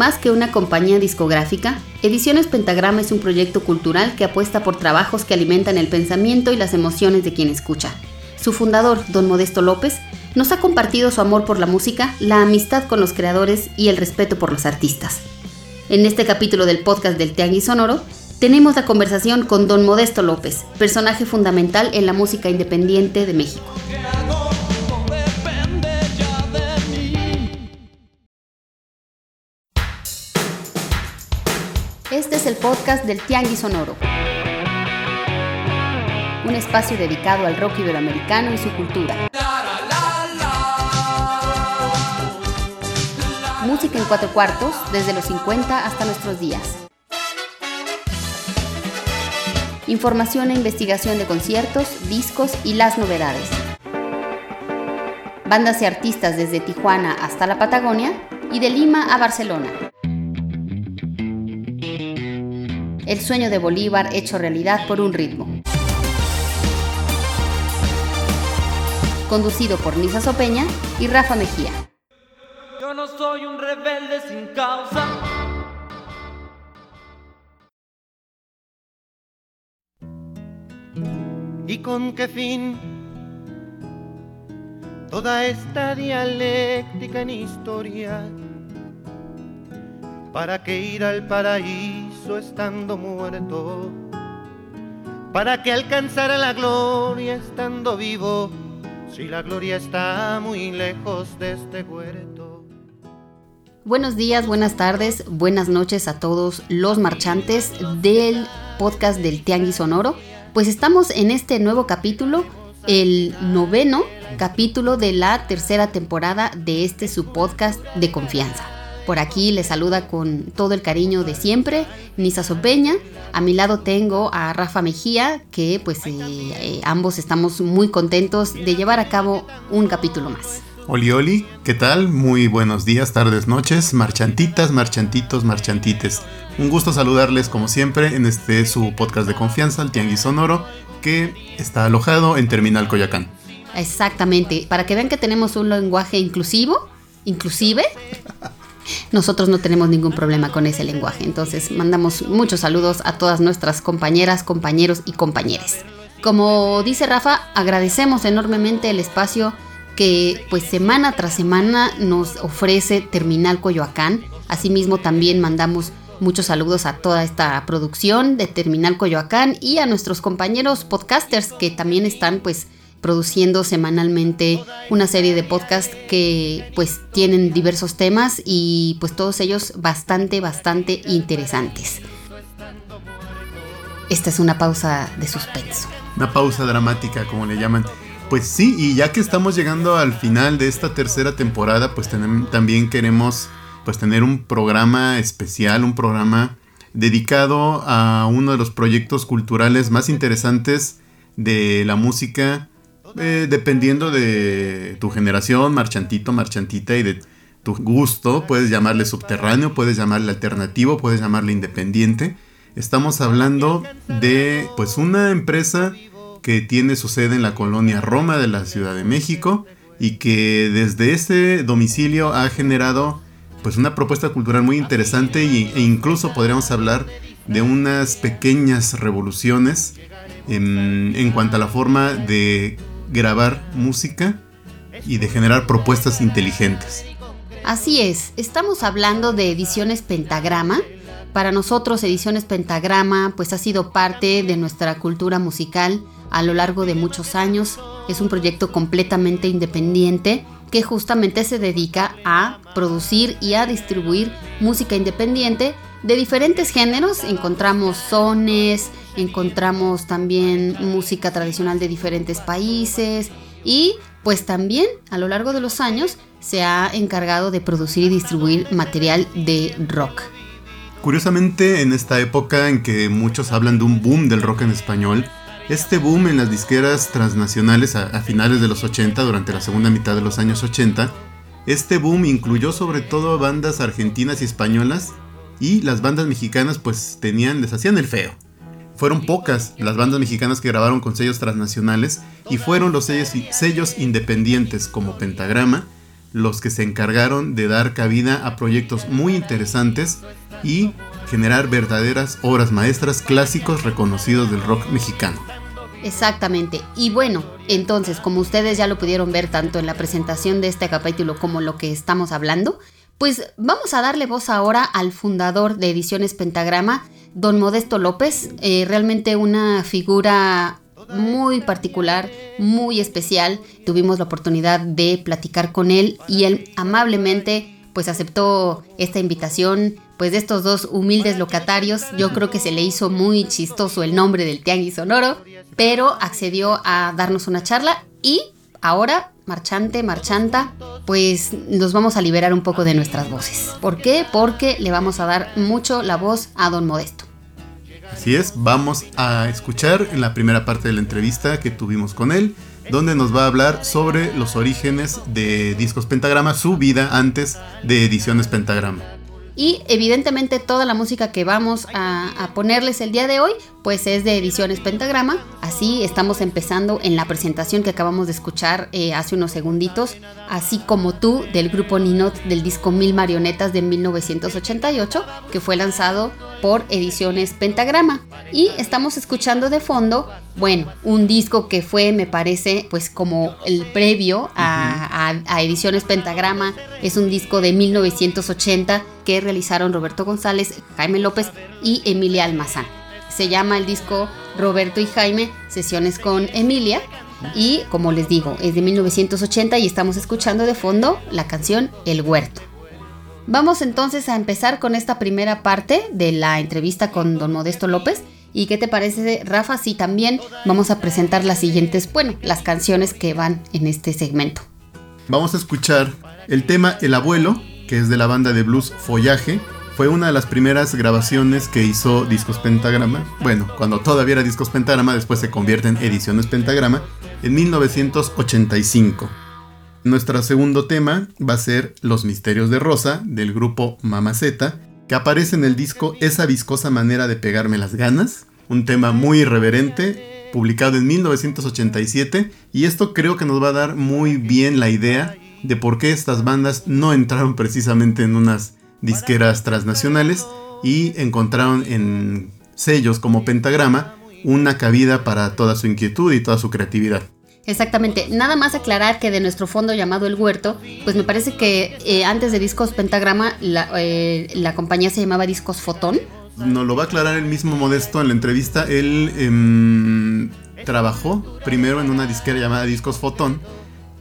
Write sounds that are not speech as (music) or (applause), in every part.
Más que una compañía discográfica, Ediciones Pentagrama es un proyecto cultural que apuesta por trabajos que alimentan el pensamiento y las emociones de quien escucha. Su fundador, don Modesto López, nos ha compartido su amor por la música, la amistad con los creadores y el respeto por los artistas. En este capítulo del podcast del Tianguis Sonoro, tenemos la conversación con don Modesto López, personaje fundamental en la música independiente de México. Podcast del Tianguis Sonoro. Un espacio dedicado al rock iberoamericano y su cultura. Música en cuatro cuartos, desde los 50 hasta nuestros días. Información e investigación de conciertos, discos y las novedades. Bandas y artistas desde Tijuana hasta la Patagonia y de Lima a Barcelona. El sueño de Bolívar hecho realidad por un ritmo. Conducido por Nisa Sopeña y Rafa Mejía. Yo no soy un rebelde sin causa. ¿Y con qué fin? Toda esta dialéctica en historia. ¿Para qué ir al paraíso estando muerto? ¿Para qué alcanzar a la gloria estando vivo? Si la gloria está muy lejos de este huerto. Buenos días, buenas tardes, buenas noches a todos los marchantes del podcast del Tianguis Sonoro. Pues estamos en este nuevo capítulo, el noveno capítulo de la tercera temporada de este su podcast de confianza. Por aquí les saluda con todo el cariño de siempre, Nisa Sopeña. A mi lado tengo a Rafa Mejía, que pues eh, eh, ambos estamos muy contentos de llevar a cabo un capítulo más. Oli, oli, ¿qué tal? Muy buenos días, tardes, noches, marchantitas, marchantitos, marchantites. Un gusto saludarles como siempre en este su podcast de confianza, el Tianguis Sonoro, que está alojado en Terminal Coyacán. Exactamente, para que vean que tenemos un lenguaje inclusivo, inclusive, nosotros no tenemos ningún problema con ese lenguaje. Entonces mandamos muchos saludos a todas nuestras compañeras, compañeros y compañeres. Como dice Rafa, agradecemos enormemente el espacio que pues semana tras semana nos ofrece Terminal Coyoacán. Asimismo también mandamos muchos saludos a toda esta producción de Terminal Coyoacán y a nuestros compañeros podcasters que también están pues produciendo semanalmente una serie de podcasts que pues tienen diversos temas y pues todos ellos bastante bastante interesantes. Esta es una pausa de suspenso. Una pausa dramática, como le llaman. Pues sí, y ya que estamos llegando al final de esta tercera temporada, pues también queremos pues tener un programa especial, un programa dedicado a uno de los proyectos culturales más interesantes de la música eh, dependiendo de tu generación, marchantito, marchantita y de tu gusto, puedes llamarle subterráneo, puedes llamarle alternativo, puedes llamarle independiente. Estamos hablando de pues una empresa que tiene su sede en la colonia Roma de la Ciudad de México y que desde ese domicilio ha generado pues una propuesta cultural muy interesante y, e incluso podríamos hablar de unas pequeñas revoluciones en, en cuanto a la forma de grabar música y de generar propuestas inteligentes. Así es, estamos hablando de Ediciones Pentagrama. Para nosotros Ediciones Pentagrama pues ha sido parte de nuestra cultura musical a lo largo de muchos años. Es un proyecto completamente independiente que justamente se dedica a producir y a distribuir música independiente de diferentes géneros. Encontramos sones, encontramos también música tradicional de diferentes países y pues también a lo largo de los años se ha encargado de producir y distribuir material de rock. Curiosamente, en esta época en que muchos hablan de un boom del rock en español, este boom en las disqueras transnacionales a, finales de los 80, durante la segunda mitad de los años 80, este boom incluyó sobre todo bandas argentinas y españolas y las bandas mexicanas pues tenían, les hacían el feo. Fueron pocas las bandas mexicanas que grabaron con sellos transnacionales y fueron los sellos, independientes como Pentagrama los que se encargaron de dar cabida a proyectos muy interesantes y generar verdaderas obras maestras clásicos reconocidos del rock mexicano. Exactamente. Y bueno, entonces, como ustedes ya lo pudieron ver tanto en la presentación de este capítulo como lo que estamos hablando, pues vamos a darle voz ahora al fundador de Ediciones Pentagrama, don Modesto López, eh, realmente una figura muy particular, muy especial. Tuvimos la oportunidad de platicar con él y él amablemente pues aceptó esta invitación pues de estos dos humildes locatarios. Yo creo que se le hizo muy chistoso el nombre del Tianguis Sonoro, pero accedió a darnos una charla y ahora, marchante, marchanta, pues nos vamos a liberar un poco de nuestras voces. ¿Por qué? Porque le vamos a dar mucho la voz a don Modesto. Así es, vamos a escuchar en la primera parte de la entrevista que tuvimos con él, donde nos va a hablar sobre los orígenes de Discos Pentagrama, su vida antes de Ediciones Pentagrama. Y evidentemente toda la música que vamos a, ponerles el día de hoy, pues es de Ediciones Pentagrama. Así estamos empezando en la presentación que acabamos de escuchar eh, hace unos segunditos, así como tú del grupo Ninot del disco Mil Marionetas de 1988, que fue lanzado por Ediciones Pentagrama. Y estamos escuchando de fondo, bueno, un disco que fue, me parece, pues como el previo a, a Ediciones Pentagrama. Es un disco de 1980 que realizaron Roberto González, Jaime López y Emilia Almazán. Se llama el disco Roberto y Jaime, Sesiones con Emilia. Y como les digo, es de 1980 y estamos escuchando de fondo la canción El Huerto. Vamos entonces a empezar con esta primera parte de la entrevista con don Modesto López. ¿Y qué te parece, Rafa? Si también vamos a presentar las siguientes, bueno, las canciones que van en este segmento. Vamos a escuchar el tema El Abuelo que es de la banda de blues Follaje. Fue una de las primeras grabaciones que hizo Discos Pentagrama. Bueno, cuando todavía era Discos Pentagrama, después se convierte en Ediciones Pentagrama, en 1985. Nuestro segundo tema va a ser Los Misterios de Rosa, del grupo Mamaceta, que aparece en el disco Esa viscosa manera de pegarme las ganas, un tema muy irreverente, publicado en 1987, y esto creo que nos va a dar muy bien la idea de por qué estas bandas no entraron precisamente en unas disqueras transnacionales y encontraron en sellos como Pentagrama una cabida para toda su inquietud y toda su creatividad. Exactamente, nada más aclarar que de nuestro fondo llamado El Huerto, pues me parece que eh, antes de Discos Pentagrama la, eh, la, compañía se llamaba Discos Fotón. Nos lo va a aclarar el mismo Modesto en la entrevista. Él em, trabajó primero en una disquera llamada Discos Fotón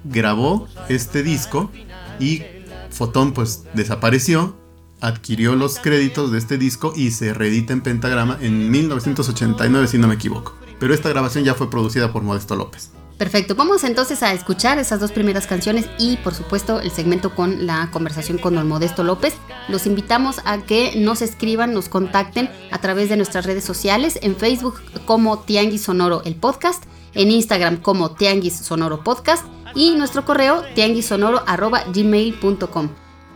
grabó este disco y Fotón pues desapareció, adquirió los créditos de este disco y se reedita en Pentagrama en 1989 si no me equivoco. Pero esta grabación ya fue producida por Modesto López. Perfecto, vamos entonces a escuchar esas dos primeras canciones y por supuesto el segmento con la conversación con don Modesto López. Los invitamos a que nos escriban, nos contacten a través de nuestras redes sociales, en Facebook como Tianguis Sonoro el podcast en Instagram como Tianguis Sonoro Podcast y nuestro correo tianguisonoro.gmail.com.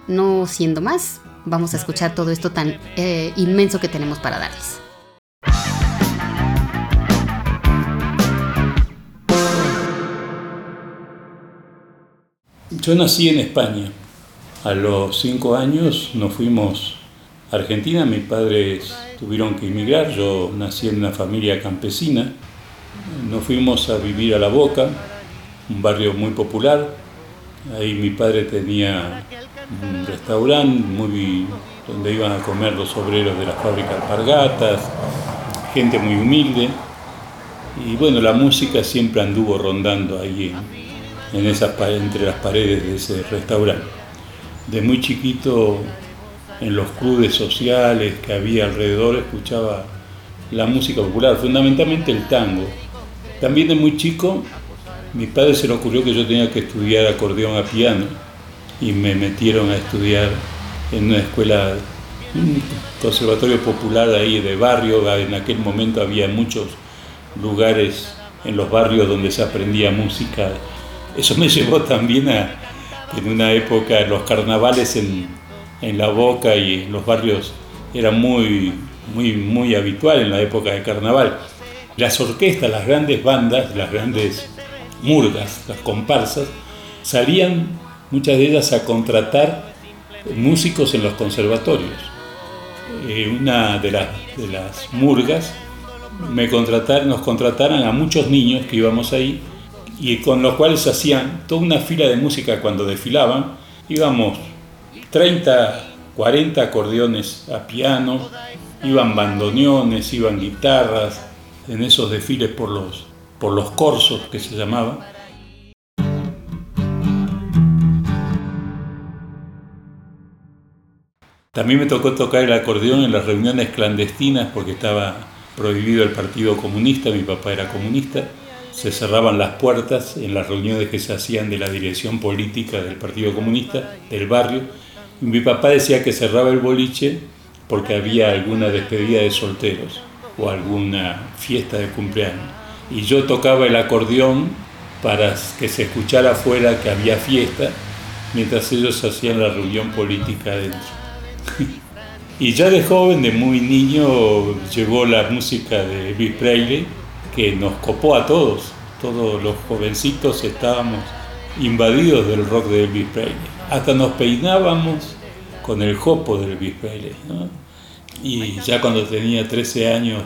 No siendo más, vamos a escuchar todo esto tan eh, inmenso que tenemos para darles. Yo nací en España. A los cinco años nos fuimos a Argentina. Mis padres tuvieron que emigrar. Yo nací en una familia campesina. Nos fuimos a vivir a La Boca, un barrio muy popular. Ahí mi padre tenía un restaurante donde iban a comer los obreros de la fábrica alpargatas, gente muy humilde. Y bueno, la música siempre anduvo rondando ahí esas, entre las paredes de ese restaurante. De muy chiquito, en los clubes sociales que había alrededor, escuchaba la música popular, fundamentalmente el tango. También de muy chico, mi padre se le ocurrió que yo tenía que estudiar acordeón a piano y me metieron a estudiar en una escuela, un conservatorio popular ahí de barrio. En aquel momento había muchos lugares en los barrios donde se aprendía música eso me (laughs) llevó también a, en una época, los carnavales en, la boca y en los barrios era muy, muy, muy habitual en la época de carnaval. Las orquestas, las grandes bandas, las grandes murgas, las comparsas, salían muchas de ellas a contratar músicos en los conservatorios. Eh, una de las, de las murgas me contrataron, nos contrataron a muchos niños que íbamos ahí y con los cuales hacían toda una fila de música cuando desfilaban. Íbamos 30, 40 acordeones a piano, iban bandoneones, iban guitarras, en esos desfiles por los, por los corsos que se llamaban. También me tocó tocar el acordeón en las reuniones clandestinas porque estaba prohibido el Partido Comunista, mi papá era comunista se cerraban las puertas en las reuniones que se hacían de la dirección política del Partido Comunista del barrio. mi papá decía que cerraba el boliche porque había alguna despedida de solteros o alguna fiesta de cumpleaños. Y yo tocaba el acordeón para que se escuchara afuera que había fiesta, mientras ellos hacían la reunión política adentro. (laughs) y ya de joven, de muy niño, llegó la música de Elvis Presley, que nos copó a todos. Todos los jovencitos estábamos invadidos del rock de Elvis Presley. Hasta nos peinábamos con el jopo de Elvis Presley. Y ya cuando tenía 13 años,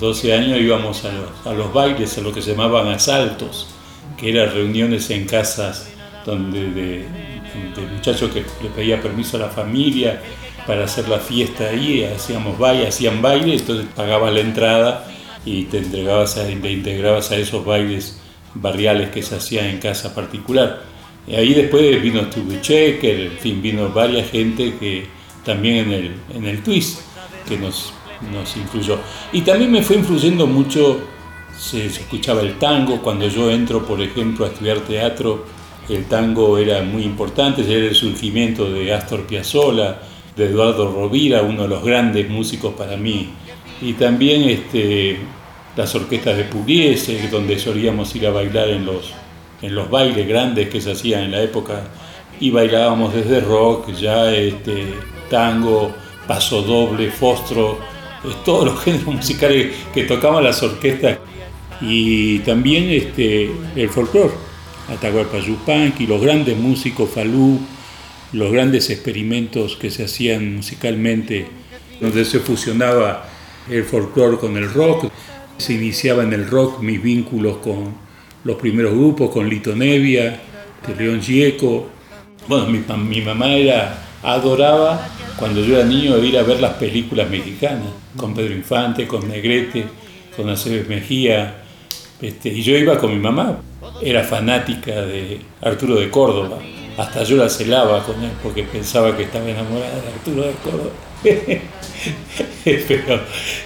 12 años, íbamos a los, a los bailes, a lo que se llamaban asaltos, que eran reuniones en casas donde de, de muchachos que le pedía permiso a la familia para hacer la fiesta ahí, hacíamos baile, hacían baile, entonces pagaba la entrada y te entregabas te integrabas a esos bailes barriales que se hacían en casa particular. Y ahí después vino Stubby Checker, en fin, vino varias gente que también en el, en el twist que nos, nos influyó. Y también me fue influyendo mucho, se, escuchaba el tango, cuando yo entro, por ejemplo, a estudiar teatro, el tango era muy importante, era el surgimiento de Astor Piazzolla, de Eduardo Rovira, uno de los grandes músicos para mí y también este, las orquestas de Pugliese, donde solíamos ir a bailar en los, en los bailes grandes que se hacían en la época, y bailábamos desde rock, ya este, tango, paso doble, fostro, todos los géneros musicales que tocaban las orquestas, y también este, el folclore, Atahualpa Yupanqui, los grandes músicos Falú, los grandes experimentos que se hacían musicalmente, donde se fusionaba el folclore con el rock. Se iniciaba en el rock mis vínculos con los primeros grupos, con Lito Nevia, León Gieco. Bueno, mi, mi mamá era, adoraba cuando yo era niño ir a ver las películas mexicanas, con Pedro Infante, con Negrete, con Aceves Mejía. Este, y yo iba con mi mamá, era fanática de Arturo de Córdoba. Hasta yo la celaba con él porque pensaba que estaba enamorada de Arturo de Córdoba. (laughs) Pero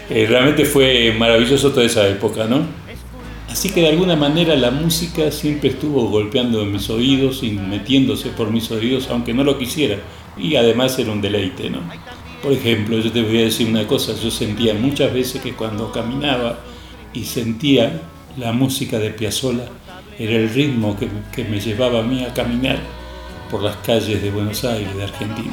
eh, realmente fue maravilloso toda esa época, ¿no? Así que de alguna manera la música siempre estuvo golpeando en mis oídos y metiéndose por mis oídos, aunque no lo quisiera. Y además era un deleite, ¿no? Por ejemplo, yo te voy a decir una cosa, yo sentía muchas veces que cuando caminaba y sentía la música de Piazzolla era el ritmo que, que me llevaba a mí a caminar por las calles de Buenos Aires, de Argentina.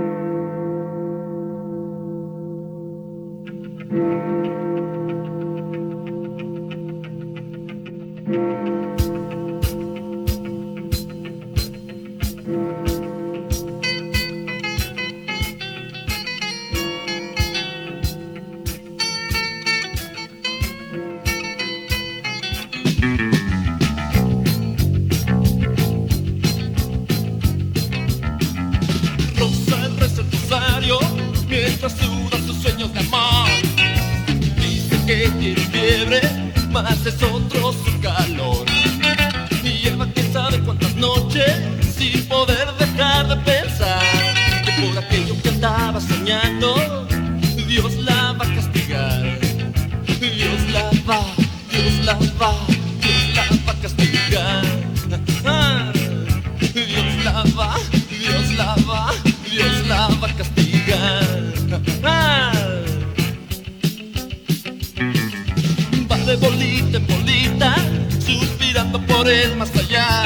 Más es otro su calor. Y lleva quién sabe cuántas noches sin poder dejar de pensar que por aquello que andaba soñando, Dios la va a castigar. Dios la va, Dios la va, más allá.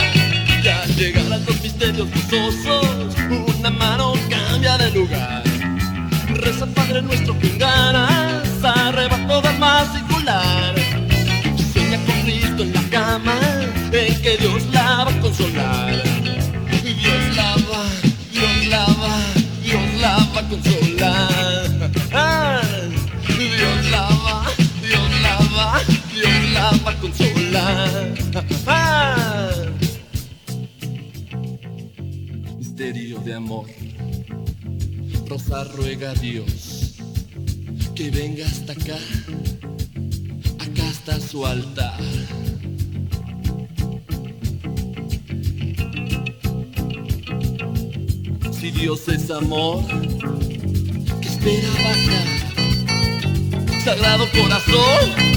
Y al los misterios gozosos, una mano cambia de lugar. Reza Padre nuestro en ganas, arrebato del más singular. Sueña con Cristo en la cama, en que Dios la va a consolar. Dios la va, Dios la va, Dios la va a consolar. Ah, Dios la va, Dios la va, Dios la va a consolar. Misterio de amor. Rosa ruega a Dios que venga hasta acá. Acá está su altar. Si Dios es amor, ¿qué espera bajar? Sagrado corazón,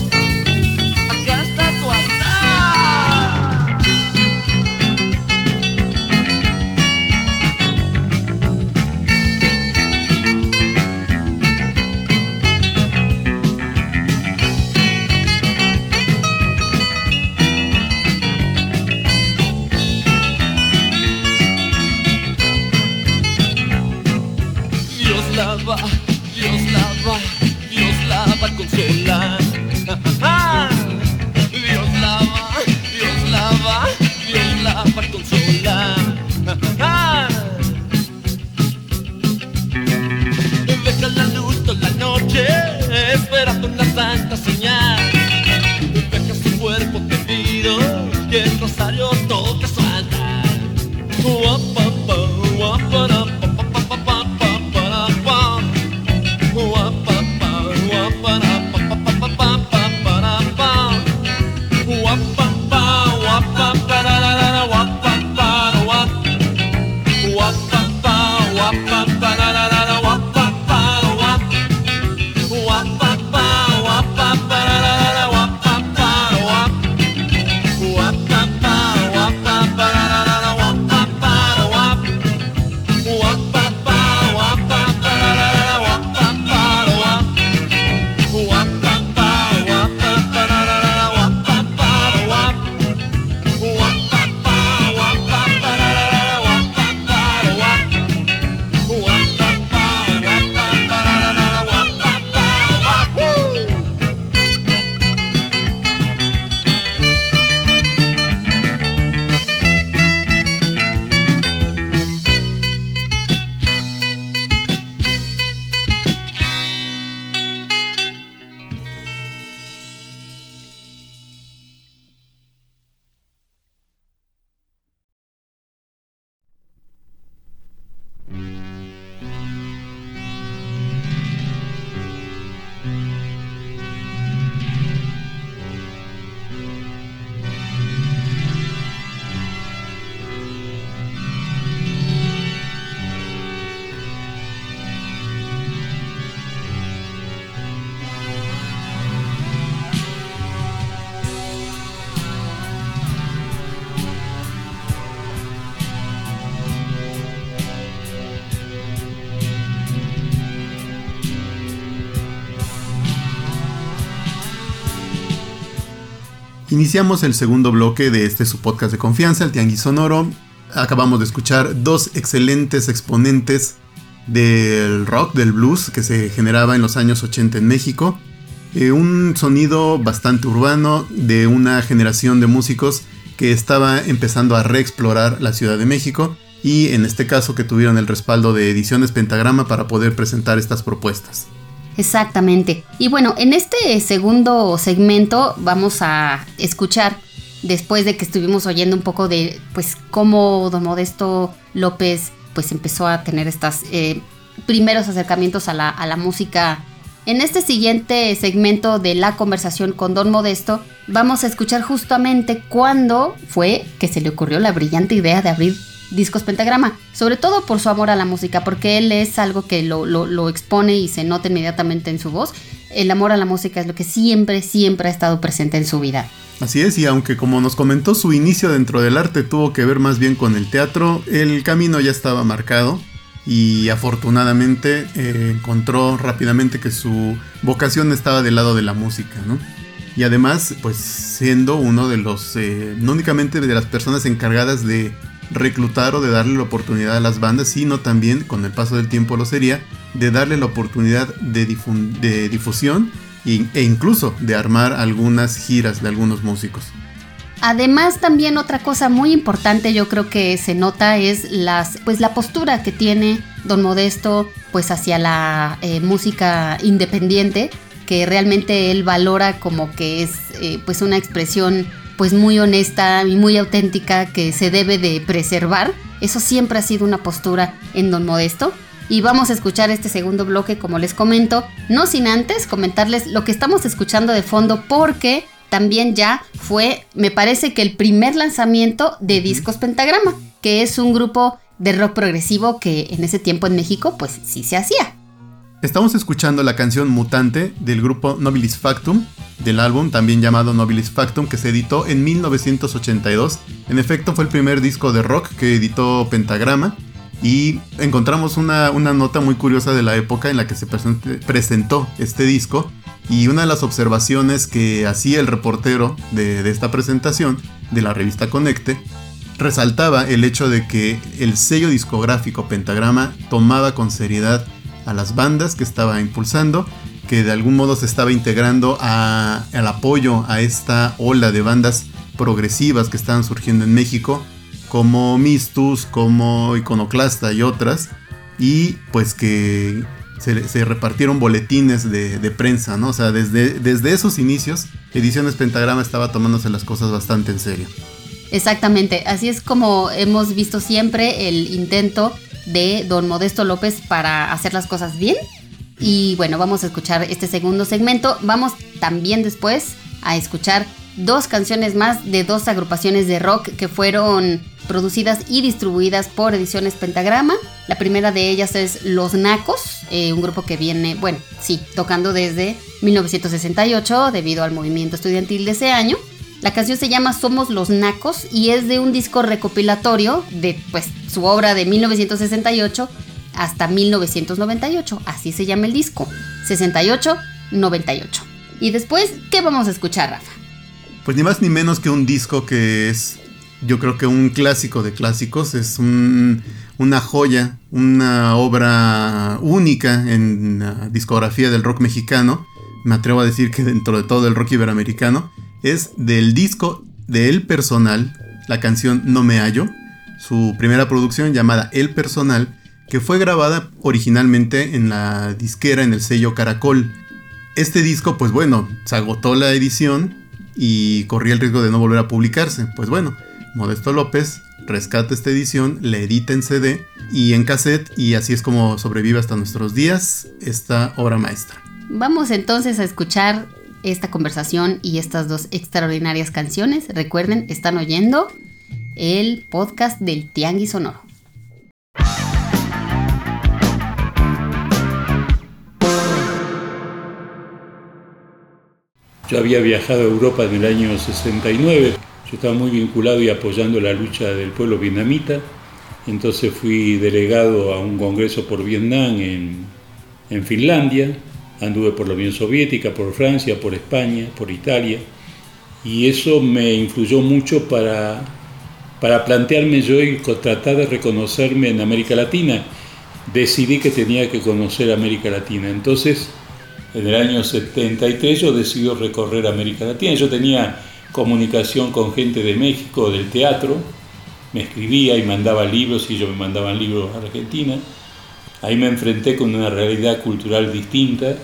Iniciamos el segundo bloque de este su podcast de confianza, el Tianguis Sonoro. Acabamos de escuchar dos excelentes exponentes del rock, del blues que se generaba en los años 80 en México. Eh, un sonido bastante urbano de una generación de músicos que estaba empezando a reexplorar la Ciudad de México y en este caso que tuvieron el respaldo de Ediciones Pentagrama para poder presentar estas propuestas. Exactamente. Y bueno, en este segundo segmento vamos a escuchar, después de que estuvimos oyendo un poco de, pues, cómo Don Modesto López, pues, empezó a tener estos primeros acercamientos a la, a la música En este siguiente segmento de la conversación con Don Modesto, vamos a escuchar justamente cuándo fue que se le ocurrió la brillante idea de abrir Discos Pentagrama, sobre todo por su amor a la música, porque él es algo que lo, lo, lo expone y se nota inmediatamente en su voz. El amor a la música es lo que siempre, siempre ha estado presente en su vida. Así es, y aunque como nos comentó su inicio dentro del arte tuvo que ver más bien con el teatro, el camino ya estaba marcado y afortunadamente eh, encontró rápidamente que su vocación estaba del lado de la música, ¿no? Y además, pues siendo uno de los, eh, no únicamente de las personas encargadas de reclutar o de darle la oportunidad a las bandas, sino también, con el paso del tiempo lo sería, de darle la oportunidad de, de difusión e incluso de armar algunas giras de algunos músicos. Además, también otra cosa muy importante yo creo que se nota es las, pues, la postura que tiene Don Modesto pues, hacia la eh, música independiente, que realmente él valora como que es eh, pues, una expresión pues, muy honesta y muy auténtica que se debe de preservar. Eso siempre ha sido una postura en Don Modesto. Y vamos a escuchar este segundo bloque, como les comento, no sin antes comentarles lo que estamos escuchando de fondo, porque también ya fue, me parece que el primer lanzamiento de Discos Pentagrama, que es un grupo de rock progresivo que en ese tiempo en México pues sí se hacía. Estamos escuchando la canción Mutante del grupo Nobilis Factum, del álbum también llamado Nobilis Factum, que se editó en 1982. En efecto, fue el primer disco de rock que editó Pentagrama. Y encontramos una, una nota muy curiosa de la época en la que se presentó este disco, y una de las observaciones que hacía el reportero de, esta presentación de la revista Conecte resaltaba el hecho de que el sello discográfico Pentagrama tomaba con seriedad a las bandas que estaba impulsando, que de algún modo se estaba integrando al apoyo a esta ola de bandas progresivas que estaban surgiendo en México, como Mistus, como Iconoclasta y otras, y pues que se, repartieron boletines de, prensa, ¿no? O sea, desde, desde esos inicios, Ediciones Pentagrama estaba tomándose las cosas bastante en serio. Exactamente, así es como hemos visto siempre el intento de don Modesto López para hacer las cosas bien. Y bueno, vamos a escuchar este segundo segmento. Vamos también después a escuchar dos canciones más de dos agrupaciones de rock que fueron producidas y distribuidas por Ediciones Pentagrama. La primera de ellas es Los Nacos, eh, un grupo que viene, bueno, sí, tocando desde 1968 debido al movimiento estudiantil de ese año. La canción se llama Somos los Nacos y es de un disco recopilatorio de pues su obra de 1968 hasta 1998, así se llama el disco, 68-98. Y después, ¿qué vamos a escuchar, Rafa? Pues ni más ni menos que un disco que es, yo creo que un clásico de clásicos, es una joya, una obra única en la discografía del rock mexicano, me atrevo a decir que dentro de todo el rock iberoamericano, es del disco de El Personal, la canción No Me Hallo, su primera producción llamada El Personal, que fue grabada originalmente en la disquera en el sello Caracol. Este disco, pues bueno, se agotó la edición y corría el riesgo de no volver a publicarse. Pues bueno, Modesto López rescata esta edición, la edita en CD y en cassette y así es como sobrevive hasta nuestros días esta obra maestra. Vamos entonces a escuchar esta conversación y estas dos extraordinarias canciones. Recuerden, están oyendo el podcast del Tianguis Sonoro. Yo había viajado a Europa en el año 69, yo estaba muy vinculado y apoyando la lucha del pueblo vietnamita, entonces fui delegado a un congreso por Vietnam en, Finlandia, anduve por la Unión Soviética, por Francia, por España, por Italia, y eso me influyó mucho para, para plantearme yo y tratar de reconocerme en América Latina. Decidí que tenía que conocer América Latina, entonces en el año 73 yo decido recorrer América Latina. Yo tenía comunicación con gente de México, del teatro, me escribía y mandaba libros y ellos me mandaban libros a Argentina. Ahí me enfrenté con una realidad cultural distinta.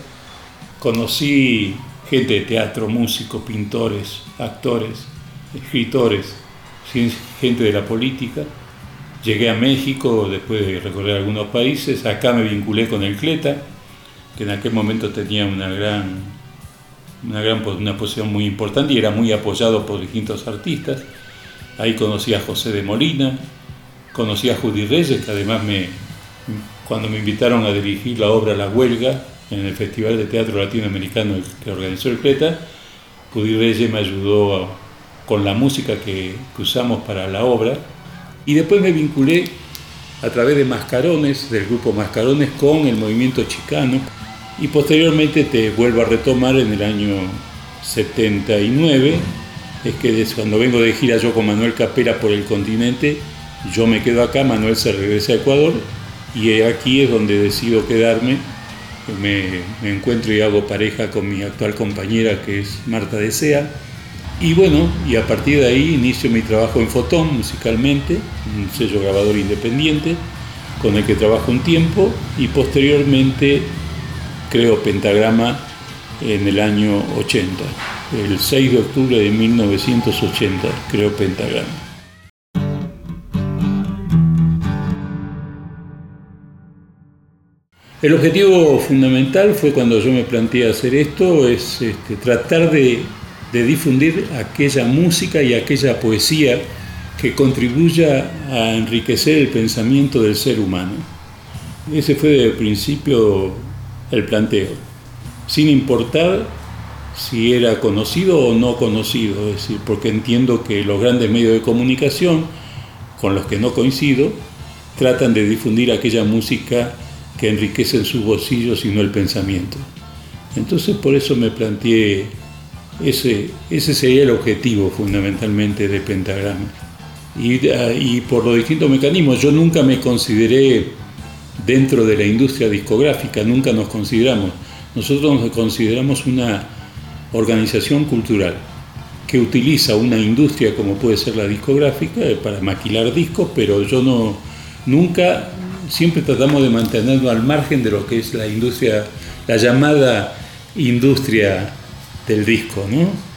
Conocí gente de teatro, músicos, pintores, actores, escritores, gente de la política. Llegué a México después de recorrer algunos países. Acá me vinculé con el CLETA que en aquel momento tenía una gran, una gran una posición muy importante y era muy apoyado por distintos artistas. Ahí conocí a José de Molina, conocí a Judy Reyes, que además me, cuando me invitaron a dirigir la obra La Huelga en el Festival de Teatro Latinoamericano que organizó el CRETA, Judy Reyes me ayudó con la música que, que usamos para la obra. Y después me vinculé a través de Mascarones, del grupo Mascarones, con el movimiento chicano. Y posteriormente te vuelvo a retomar en el año 79, es que cuando vengo de gira yo con Manuel Capera por el continente, yo me quedo acá, Manuel se regresa a Ecuador y aquí es donde decido quedarme. Me, encuentro y hago pareja con mi actual compañera que es Marta Desea. Y bueno, y a partir de ahí inicio mi trabajo en Fotón musicalmente, un sello grabador independiente con el que trabajo un tiempo y posteriormente creo Pentagrama en el año 80. El 6 de octubre de 1980 creo Pentagrama. El objetivo fundamental fue cuando yo me planteé hacer esto, es este, tratar de, difundir aquella música y aquella poesía que contribuya a enriquecer el pensamiento del ser humano. Ese fue desde el principio el planteo, sin importar si era conocido o no conocido, es decir, porque entiendo que los grandes medios de comunicación, con los que no coincido, tratan de difundir aquella música que enriquece sus bolsillos y no el pensamiento. Entonces por eso me planteé, ese, ese sería el objetivo fundamentalmente de Pentagrama. Y, y por los distintos mecanismos, yo nunca me consideré dentro de la industria discográfica, nunca nos consideramos. Nosotros nos consideramos una organización cultural que utiliza una industria como puede ser la discográfica para maquilar discos, pero yo no, nunca, siempre tratamos de mantenernos al margen de lo que es la industria, la llamada industria del disco, ¿no?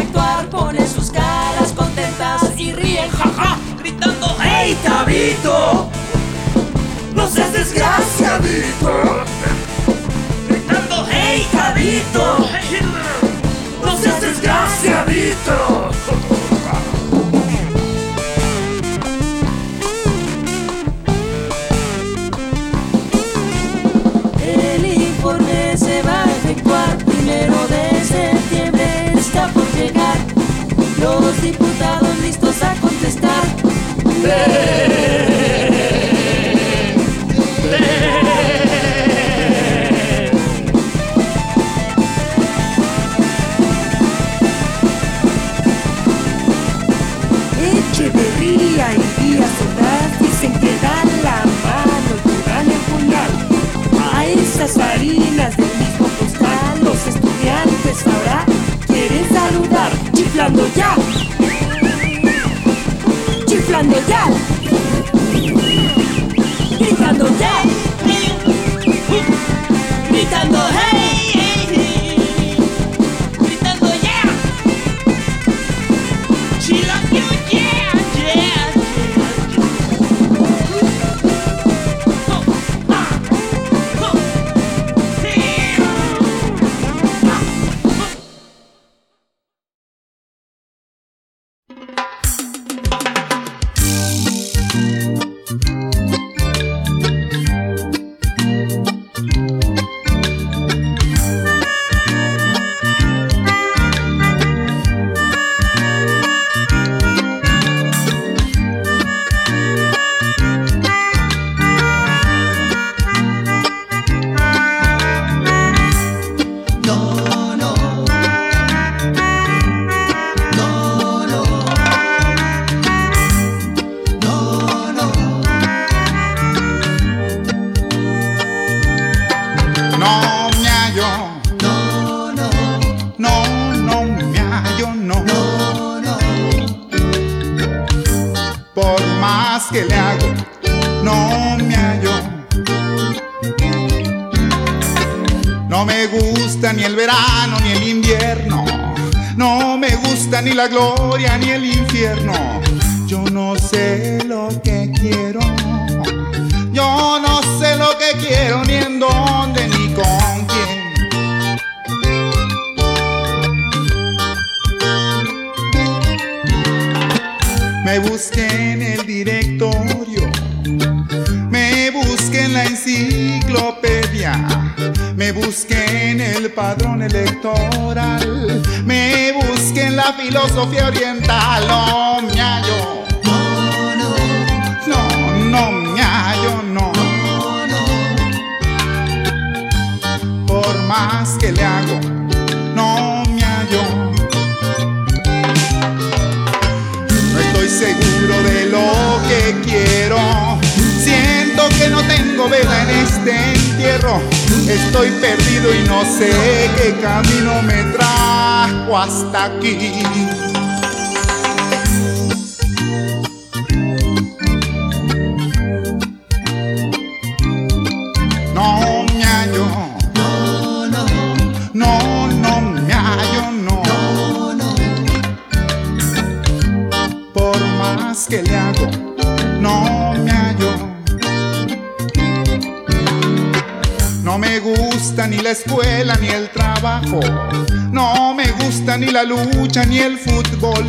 Actuar, ponen sus caras contentas y ríen, jaja, gritando ¡Hey Tabito! ¡No seas desgraciadito! Gritando ¡Hey Tabito! ¡No seas desgraciadito! Los diputados listos a contestar. Echeverría y Díaz Ordaz dicen que dan la mano que dan el. A esas harinas del mismo costal, los estudiantes ahora quieren saludar, chiflando ya. Chiflando ya. Yo no sé lo que quiero ni en dónde ni con quién. Me busqué en el directorio, me busqué en la enciclopedia, me busqué en el padrón electoral, me busqué en la filosofía oriental, no me. Más que le hago, no me hallo. No estoy seguro de lo que quiero. Siento que no tengo vela en este entierro. Estoy perdido y no sé qué camino me trajo hasta aquí. Ni la lucha ni el fútbol.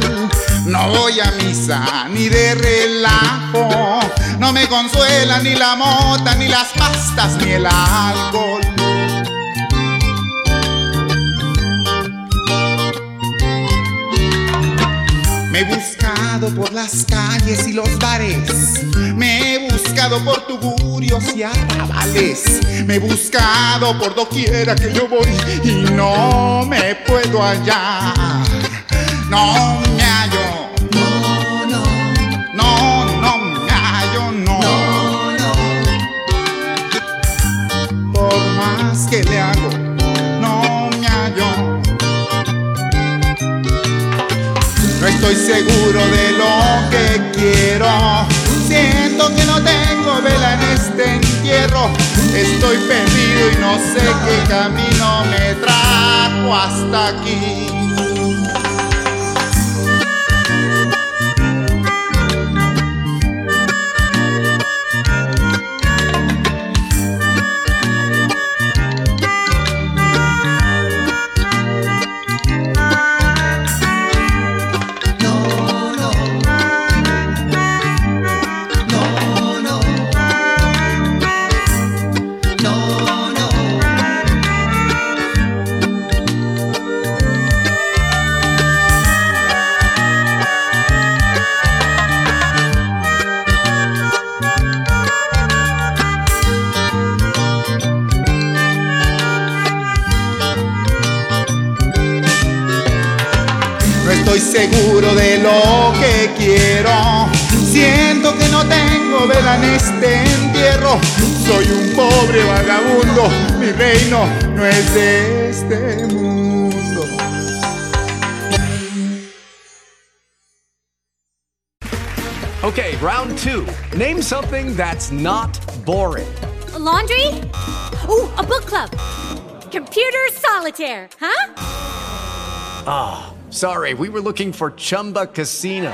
No voy a misa ni de relajo. No me consuela ni la mota ni las pastas ni el alcohol. Me he buscado por las calles y los bares. Me he buscado por tugurios y arrabales. Me he buscado por doquiera que yo voy y no me puedo hallar. No me hallo. No, no. No, no me hallo, no. Por más que le hago, no me hallo. No estoy seguro de lo que quiero. Siento que no tengo vela en este entierro. Estoy perdido y no sé qué camino me trajo hasta aquí. No tengo en este entierro. Soy un pobre vagabundo. Mi reino no es de este mundo. Okay, round two. Name something that's not boring. A laundry? Ooh, a book club. Computer solitaire, huh? Ah, sorry, we were looking for Chumba Casino.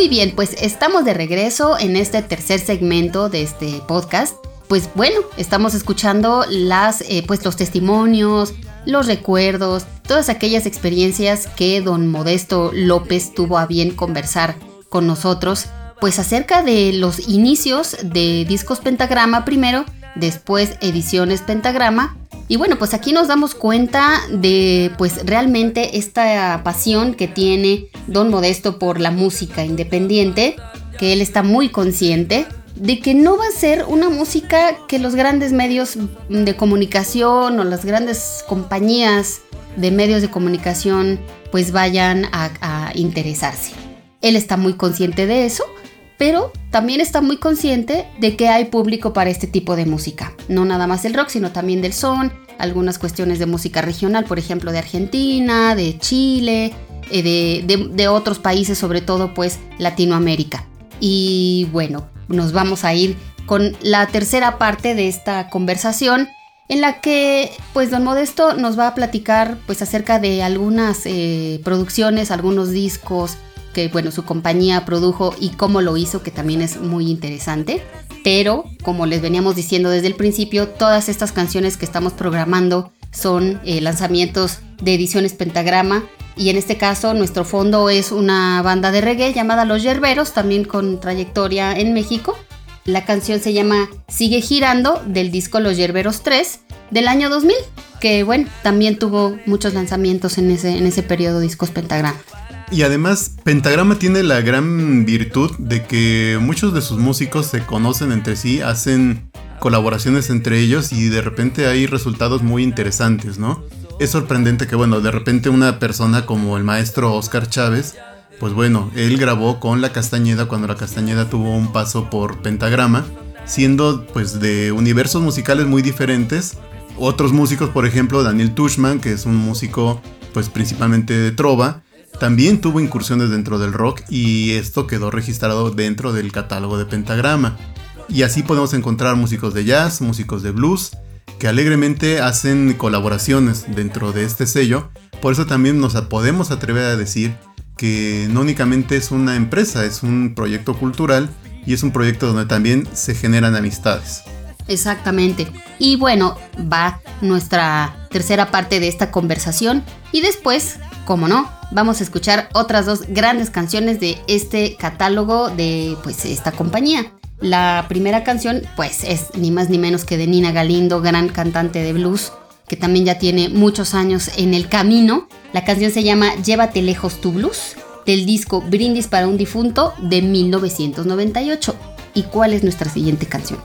Muy bien, pues estamos de regreso en este tercer segmento de este podcast. Pues bueno, estamos escuchando las, eh, pues los testimonios, los recuerdos, todas aquellas experiencias que don Modesto López tuvo a bien conversar con nosotros pues acerca de los inicios de discos Pentagrama primero, después ediciones Pentagrama. Y bueno, pues aquí nos damos cuenta de pues realmente esta pasión que tiene Don Modesto por la música independiente, que él está muy consciente de que no va a ser una música que los grandes medios de comunicación o las grandes compañías de medios de comunicación pues vayan a, a interesarse. Él está muy consciente de eso pero también está muy consciente de que hay público para este tipo de música. No nada más el rock, sino también del son, algunas cuestiones de música regional, por ejemplo, de Argentina, de Chile, eh, de, de, otros países, sobre todo pues Latinoamérica. Y bueno, nos vamos a ir con la tercera parte de esta conversación en la que pues don Modesto nos va a platicar pues acerca de algunas eh, producciones, algunos discos, que bueno, su compañía produjo y cómo lo hizo, que también es muy interesante. Pero, como les veníamos diciendo desde el principio, todas estas canciones que estamos programando son eh, lanzamientos de ediciones Pentagrama. Y en este caso, nuestro fondo es una banda de reggae llamada Los Yerberos, también con trayectoria en México. La canción se llama Sigue girando del disco Los Yerberos 3 del año 2000, que bueno, también tuvo muchos lanzamientos en ese, en ese periodo discos Pentagrama. Y además, Pentagrama tiene la gran virtud de que muchos de sus músicos se conocen entre sí, hacen colaboraciones entre ellos y de repente hay resultados muy interesantes, ¿no? Es sorprendente que, bueno, de repente una persona como el maestro Oscar Chávez, pues bueno, él grabó con La Castañeda cuando La Castañeda tuvo un paso por Pentagrama, siendo pues de universos musicales muy diferentes. Otros músicos, por ejemplo, Daniel Tushman, que es un músico pues principalmente de trova, también tuvo incursiones dentro del rock y esto quedó registrado dentro del catálogo de Pentagrama. Y así podemos encontrar músicos de jazz, músicos de blues, que alegremente hacen colaboraciones dentro de este sello. Por eso también nos podemos atrever a decir que no únicamente es una empresa, es un proyecto cultural y es un proyecto donde también se generan amistades. Exactamente. Y bueno, va nuestra tercera parte de esta conversación y después, como no, vamos a escuchar otras dos grandes canciones de este catálogo de pues esta compañía. La primera canción pues es ni más ni menos que de Nina Galindo, gran cantante de blues, que también ya tiene muchos años en el camino. La canción se llama Llévate lejos tu blues, del disco Brindis para un difunto de 1998. ¿Y cuál es nuestra siguiente canción?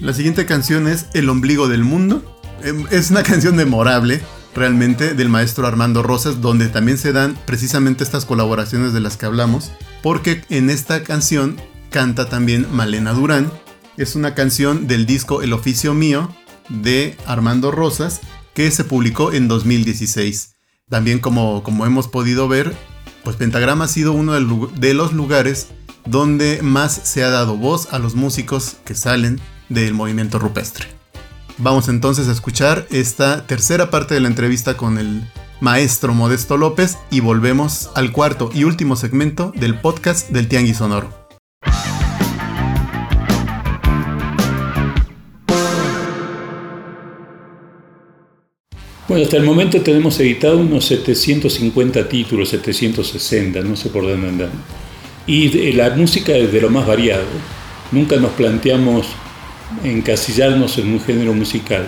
La siguiente canción es El ombligo del mundo. Em, Es una canción memorable realmente del maestro Armando Rosas, donde también se dan precisamente estas colaboraciones de las que hablamos, porque en esta canción canta también Malena Durán. Es una canción del disco El oficio mío de Armando Rosas que se publicó en 2016. También como, como hemos podido ver, pues Pentagrama ha sido uno de los lugares donde más se ha dado voz a los músicos que salen del movimiento rupestre. Vamos entonces a escuchar esta tercera parte de la entrevista con el maestro Modesto López y volvemos al cuarto y último segmento del podcast del Tianguis Sonoro. Bueno, hasta el momento tenemos editado unos 750 títulos, 760, no sé por dónde andan. Y de- la música es de lo más variado. Nunca nos planteamos encasillarnos en un género musical,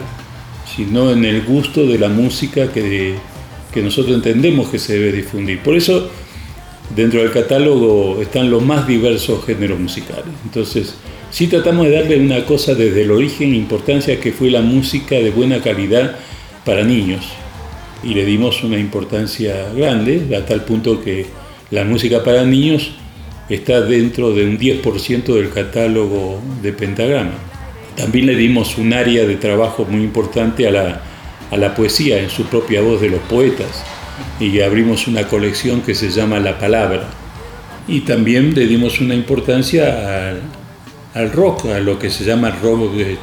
sino en el gusto de la música que, nosotros entendemos que se debe difundir. Por eso, dentro del catálogo están los más diversos géneros musicales. Entonces, sí tratamos de darle una cosa desde el origen, importancia que fue la música de buena calidad para niños. Y le dimos una importancia grande, a tal punto que la música para niños está dentro de un 10% del catálogo de Pentagrama. También le dimos un área de trabajo muy importante a la, a la poesía en su propia voz de los poetas y abrimos una colección que se llama La Palabra. Y también le dimos una importancia al, al rock, a lo que se llama rock de-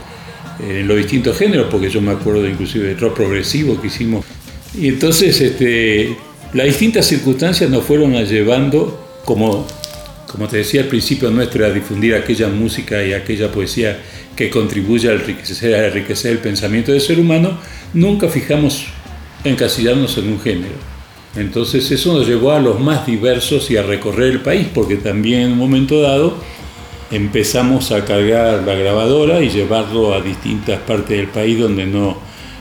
en los distintos géneros, porque yo me acuerdo inclusive del rock progresivo que hicimos. Y entonces este, las distintas circunstancias nos fueron llevando, como, como te decía al principio nuestro, a difundir aquella música y aquella poesía que contribuye a enriquecer, a enriquecer el pensamiento del ser humano, nunca fijamos encasillarnos en un género. Entonces eso nos llevó a los más diversos y a recorrer el país, porque también en un momento dado empezamos a cargar la grabadora y llevarlo a distintas partes del país donde no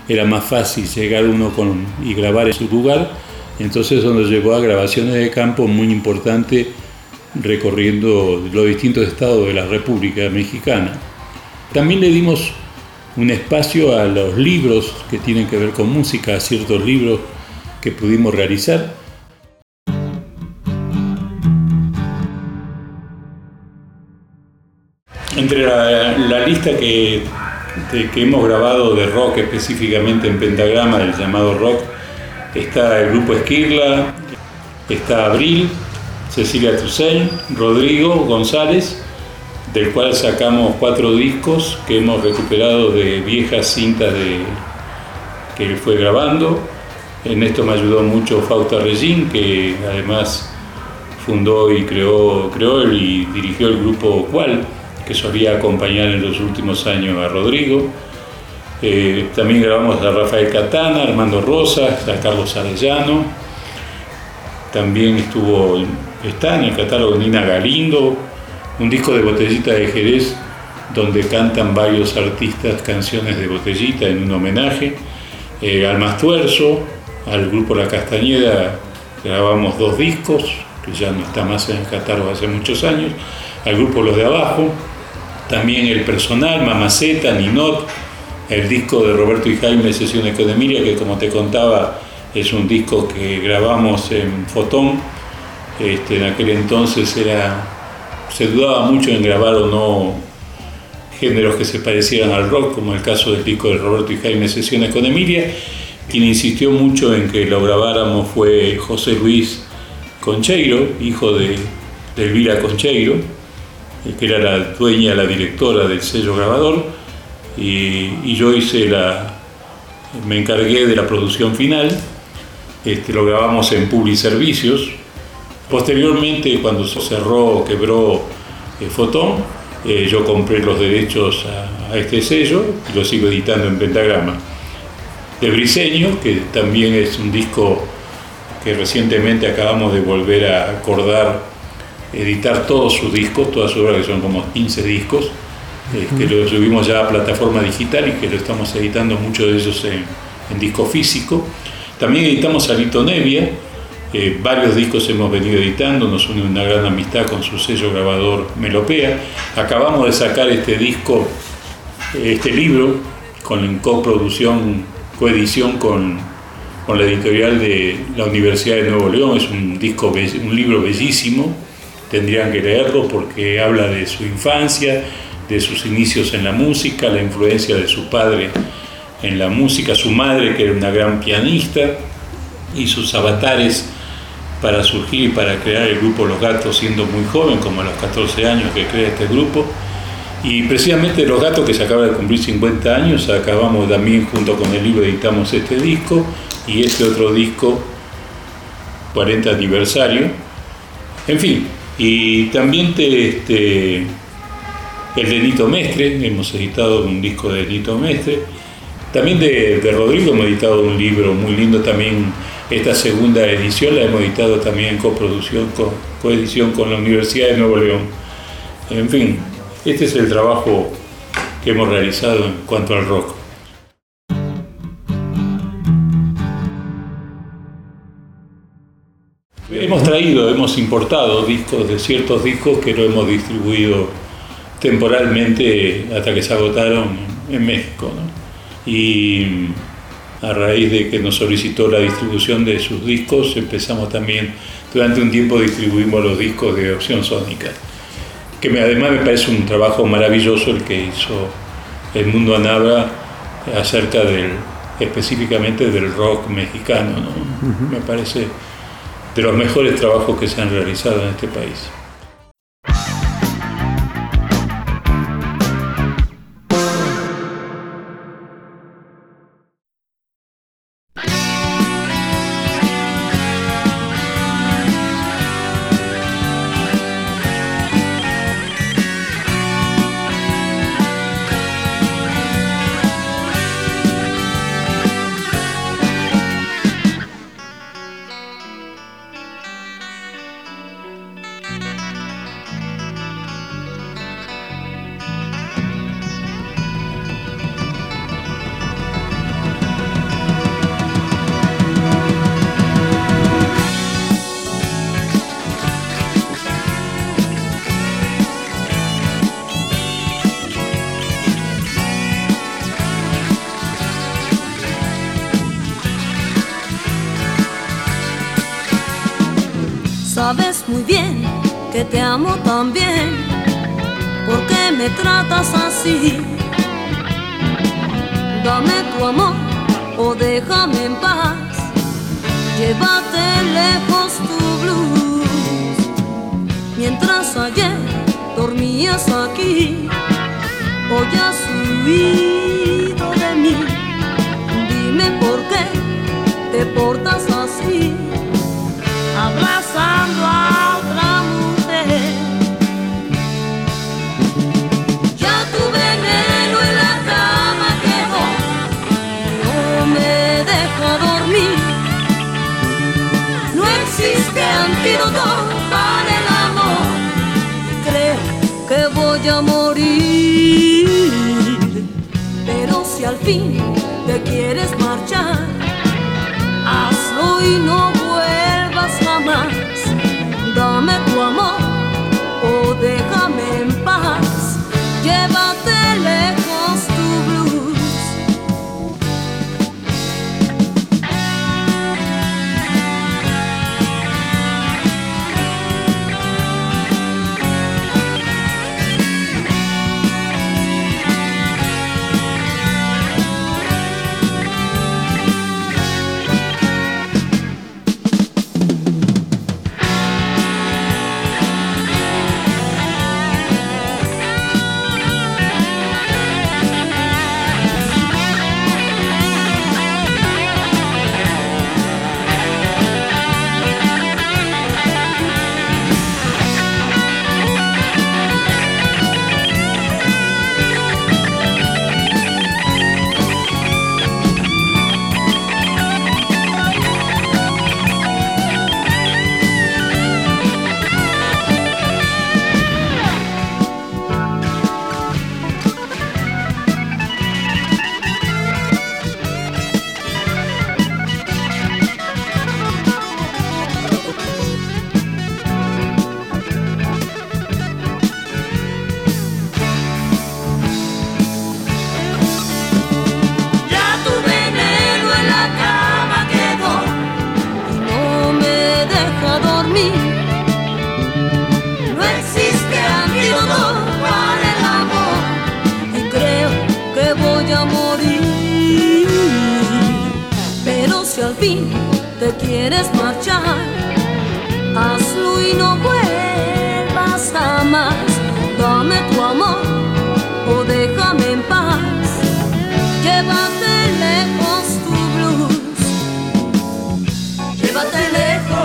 era más fácil llegar uno con, y grabar en su lugar. Entonces eso nos llevó a grabaciones de campo muy importantes recorriendo los distintos estados de la República Mexicana. También le dimos un espacio a los libros que tienen que ver con música, a ciertos libros que pudimos realizar. Entre la, lista que, que hemos grabado de rock específicamente en pentagrama, del llamado rock, está el grupo Esquirla, está Abril, Cecilia Toussaint, Rodrigo González, del cual sacamos cuatro discos que hemos recuperado de viejas cintas de, que fue grabando. En esto me ayudó mucho Fausta Regín, que además fundó y creó, creó y dirigió el grupo Cual, que solía acompañar en los últimos años a Rodrigo. Eh, también grabamos a Rafael Catana, Armando Rosas, a Carlos Arellano. También estuvo, está en el catálogo Nina Galindo, un disco de Botellita de Jerez, donde cantan varios artistas canciones de Botellita en un homenaje. Eh, al Mastuerzo, al grupo La Castañeda, grabamos dos discos, que ya no está más en el catálogo hace muchos años. Al grupo Los de Abajo, también el personal, Mamaceta, Ninot, el disco de Roberto y Jaime, Sesiones con Emilia, que como te contaba es un disco que grabamos en Fotón. Este, en aquel entonces era, se dudaba mucho en grabar o no géneros que se parecieran al rock, como el caso del disco de Roberto y Jaime, Sesiones con Emilia. Quien insistió mucho en que lo grabáramos fue José Luis Concheiro, hijo de, de Elvira Concheiro, eh, que era la dueña, la directora del sello grabador, y, yo hice la, me encargué de la producción final, este, lo grabamos en Publiservicios. Posteriormente, cuando se cerró, quebró eh, Fotón, eh, yo compré los derechos a, a este sello y lo sigo editando en pentagrama. De Briseño, que también es un disco que recientemente acabamos de volver a acordar, editar todos sus discos, todas sus obras, que son como 15 discos, eh, que lo subimos ya a plataforma digital y que lo estamos editando muchos de ellos en, en disco físico. También editamos a Lito Nevia, eh, varios discos hemos venido editando, nos une una gran amistad con su sello grabador Melopea. Acabamos de sacar este disco, este libro, con coproducción, coedición con, con la editorial de la Universidad de Nuevo León. Es un, disco, un libro bellísimo, tendrían que leerlo porque habla de su infancia, de sus inicios en la música, la influencia de su padre en la música, su madre que era una gran pianista y sus avatares para surgir y para crear el grupo Los Gatos siendo muy joven, como a los 14 años que crea este grupo. Y precisamente Los Gatos, que se acaba de cumplir 50 años, acabamos también junto con el libro editamos este disco y este otro disco, 40 aniversario. En fin, y también te, este, el de Nito Mestre, hemos editado un disco de Nito Mestre. También de, de Rodrigo hemos editado un libro muy lindo también. Esta segunda edición la hemos editado también en coproducción, co- coedición con la Universidad de Nuevo León. En fin, este es el trabajo que hemos realizado en cuanto al rock. Hemos traído, hemos importado discos de ciertos discos que lo hemos distribuido temporalmente hasta que se agotaron en México. ¿no? Y a raíz de que nos solicitó la distribución de sus discos, empezamos también, durante un tiempo distribuimos los discos de Opción Sónica, que me- además me parece un trabajo maravilloso el que hizo el Mundo Anabra acerca del, específicamente del rock mexicano. ¿no? Me parece de los mejores trabajos que se han realizado en este país. see va teléfono.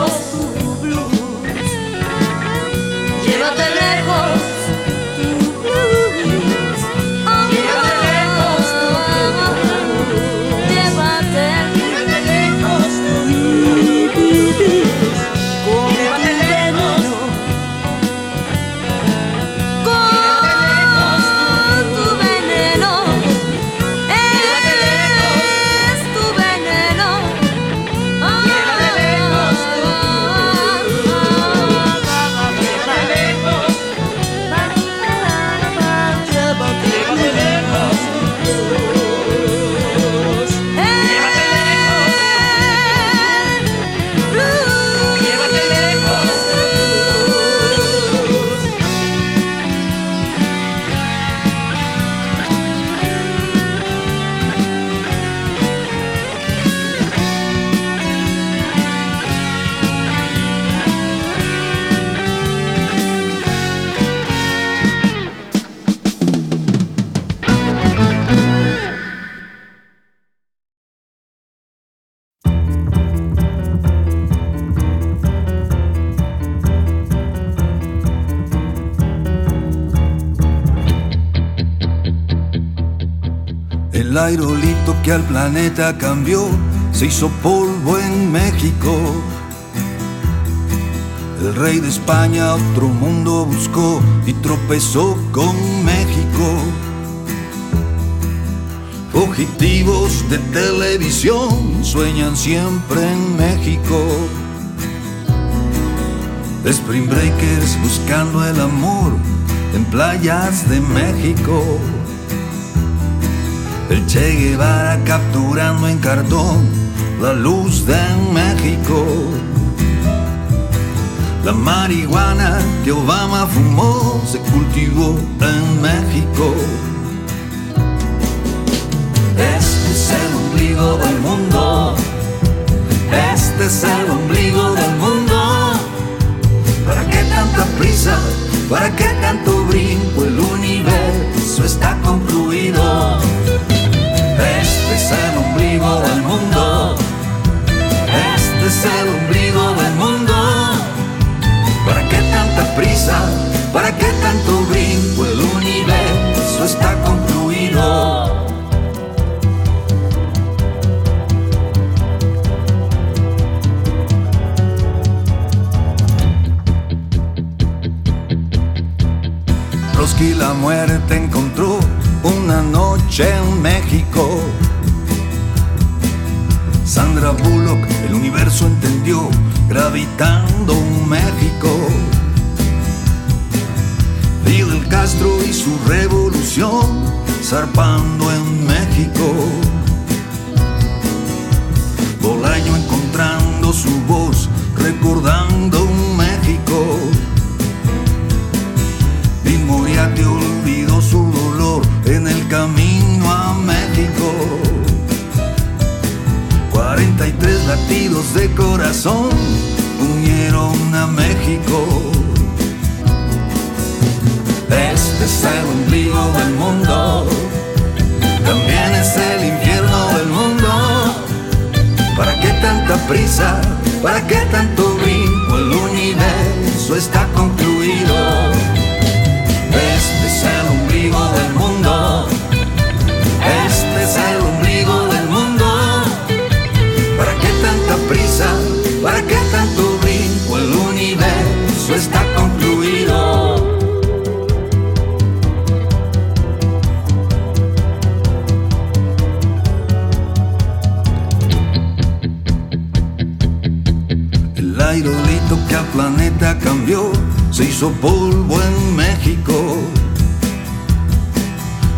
que al planeta cambió, se hizo polvo en México. El rey de España otro mundo buscó y tropezó con México. Fugitivos de televisión sueñan siempre en México. Spring breakers buscando el amor en playas de México. El Che Guevara capturando en cartón la luz de México. La marihuana que Obama fumó se cultivó en México. Este es el ombligo del mundo. Este es el ombligo del mundo. ¿Para qué tanta prisa? ¿Para qué tanto brinco? El universo está concluido. Este es el ombligo del mundo. Este es el ombligo del mundo. ¿Para qué tanta prisa? ¿Para qué tanto brinco? El universo está concluido. Trotsky la muerte encontró una noche en México. Sandra Bullock el universo entendió gravitando un México. Fidel Castro y su revolución zarpando en México. Bolaño encontrando su voz recordando un México. Y Moriarty olvidó su dolor en el camino a México. 43 latidos de corazón unieron a México. Este es el ombligo del mundo, también es el infierno del mundo. ¿Para qué tanta prisa? ¿Para qué tanto brinco? El universo está concluido. Este es el ombligo del mundo. Prisa? ¿Para qué tanto brinco? El universo está concluido. El aerolito que al planeta cambió se hizo polvo en México.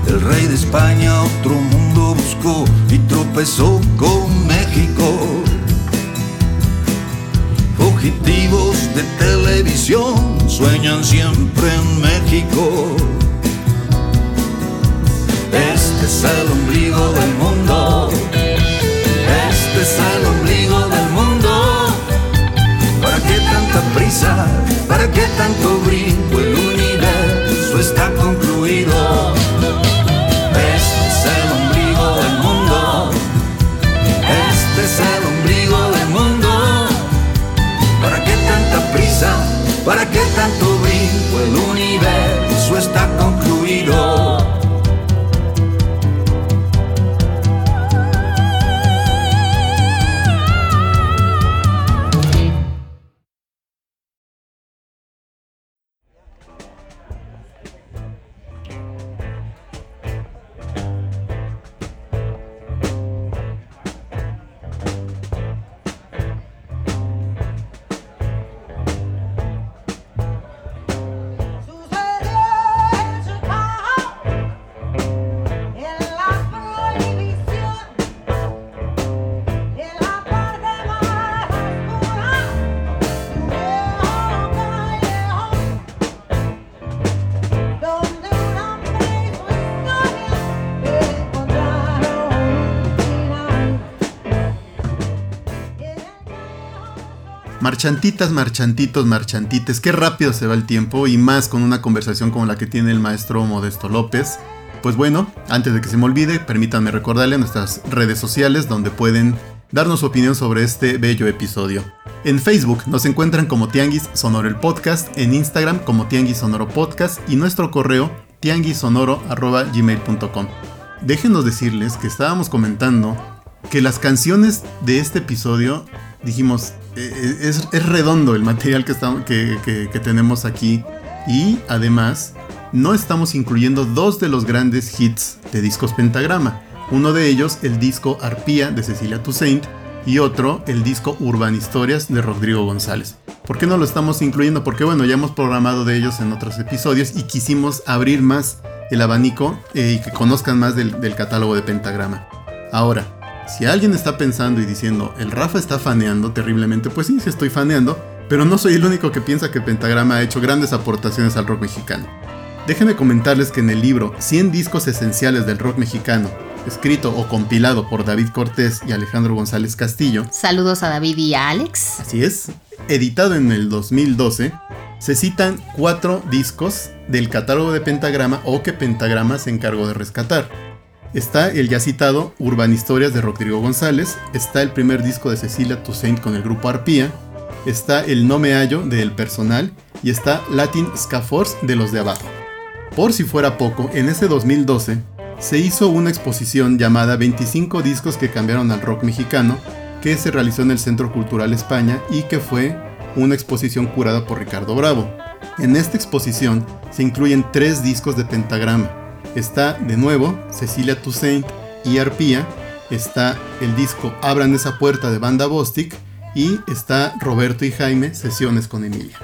El rey de España otro mundo buscó y tropezó con México. Fugitivos de televisión sueñan siempre en México. Este es el ombligo del mundo. Este es el ombligo del mundo. ¿Para qué tanta prisa? ¿Para qué tanto brinco? El universo está concluido. ¿Para qué tanto Marchantitas, marchantitos, marchantites, qué rápido se va el tiempo y más con una conversación como la que tiene el maestro Modesto López. Pues bueno, antes de que se me olvide, permítanme recordarle nuestras redes sociales donde pueden darnos su opinión sobre este bello episodio. En Facebook nos encuentran como Tianguis Sonoro el Podcast, en Instagram como Tianguis Sonoro Podcast y nuestro correo tianguisonoro.gmail.com. Déjenos decirles que estábamos comentando que las canciones de este episodio, dijimos, eh, es, es redondo el material que, que, tenemos aquí y además no estamos incluyendo dos de los grandes hits de discos Pentagrama. Uno de ellos, el disco Arpía de Cecilia Toussaint y otro, el disco Urban Historias de Rodrigo González. ¿Por qué no lo estamos incluyendo? Porque bueno, ya hemos programado de ellos en otros episodios y quisimos abrir más el abanico eh, y que conozcan más del catálogo de Pentagrama. Ahora, si alguien está pensando y diciendo, el Rafa está faneando terriblemente, pues sí, sí estoy faneando, Pero no soy el único que piensa que Pentagrama ha hecho grandes aportaciones al rock mexicano. Déjenme comentarles que en el libro 100 discos esenciales del rock mexicano, escrito o compilado por David Cortés y Alejandro González Castillo, Saludos a David y a Alex. así es, editado en el 2012, se citan cuatro discos del catálogo de Pentagrama o que Pentagrama se encargó de rescatar. Está el ya citado Urban Historias de Rodrigo González, está el primer disco de Cecilia Toussaint con el grupo Arpía, está el No Me Hallo de El Personal y está Latin Ska Force de Los de Abajo. Por si fuera poco, en ese 2012 se hizo una exposición llamada 25 discos que cambiaron al rock mexicano, que se realizó en el Centro Cultural España y que fue una exposición curada por Ricardo Bravo. En esta exposición se incluyen tres discos de pentagrama. Está de nuevo Cecilia Toussaint y Arpía, está el disco Abran esa puerta de Banda Bostic y está Roberto y Jaime Sesiones con Emilia.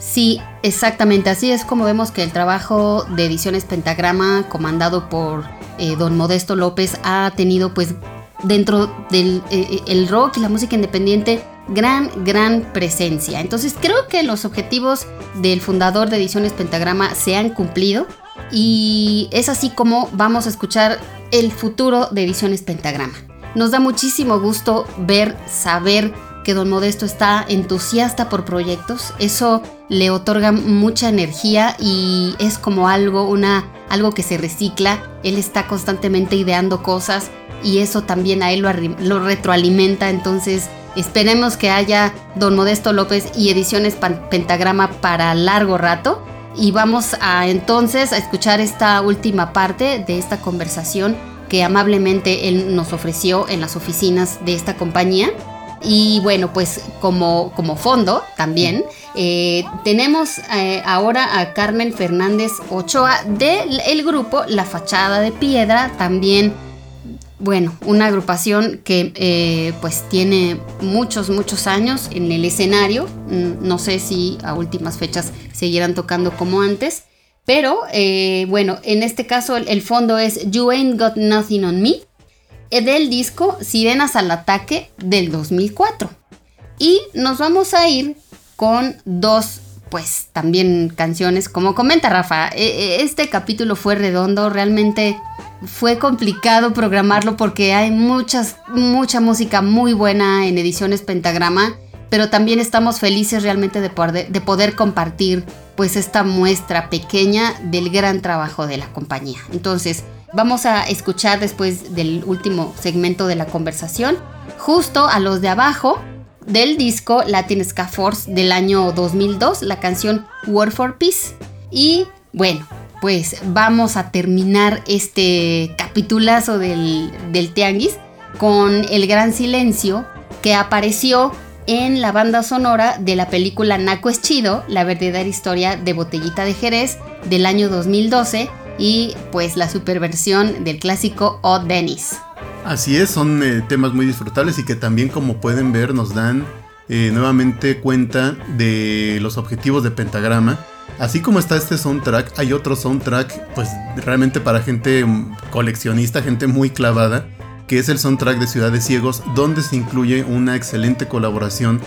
Sí, exactamente. Así es como vemos que el trabajo de Ediciones Pentagrama, comandado por eh, don Modesto López, ha tenido pues dentro del eh, el rock y la música independiente gran, gran presencia. Entonces creo que los objetivos del fundador de Ediciones Pentagrama se han cumplido y es así como vamos a escuchar el futuro de Ediciones Pentagrama. Nos da muchísimo gusto ver, saber que don Modesto está entusiasta por proyectos. Eso le otorga mucha energía y es como algo, una, algo que se recicla. Él está constantemente ideando cosas y eso también a él lo, lo retroalimenta. Entonces esperemos que haya don Modesto López y Ediciones Pentagrama para largo rato. Y vamos a entonces a escuchar esta última parte de esta conversación que amablemente él nos ofreció en las oficinas de esta compañía. Y bueno, pues como, como fondo también eh, tenemos eh, ahora a Carmen Fernández Ochoa del el grupo La Fachada de Piedra, también, bueno, una agrupación que eh, pues tiene muchos, muchos años en el escenario. Mm, No sé si a últimas fechas seguirán tocando como antes. Pero eh, bueno, en este caso el, el fondo es You Ain't Got Nothing on Me eh, del disco Sirenas al Ataque del 2004. Y nos vamos a ir con dos, pues también canciones, como comenta Rafa, este capítulo fue redondo, realmente fue complicado programarlo porque hay muchas, mucha música muy buena en ediciones Pentagrama, pero también estamos felices realmente de poder, de poder compartir pues esta muestra pequeña del gran trabajo de la compañía. Entonces, vamos a escuchar después del último segmento de la conversación, justo a los de abajo del disco Latin Ska Force del año 2002, la canción War for Peace. Y bueno, pues vamos a terminar este capitulazo del, del Tianguis con El Gran Silencio que apareció en la banda sonora de la película Naco es Chido, la verdadera historia de Botellita de Jerez del año 2012 y pues la superversión del clásico Odd Dennis. Así es, son eh, temas muy disfrutables y que también como pueden ver nos dan eh, nuevamente cuenta de los objetivos de Pentagrama. Así como está este soundtrack, hay otro soundtrack pues realmente para gente coleccionista, gente muy clavada, que es el soundtrack de Ciudad de Ciegos, donde se incluye una excelente colaboración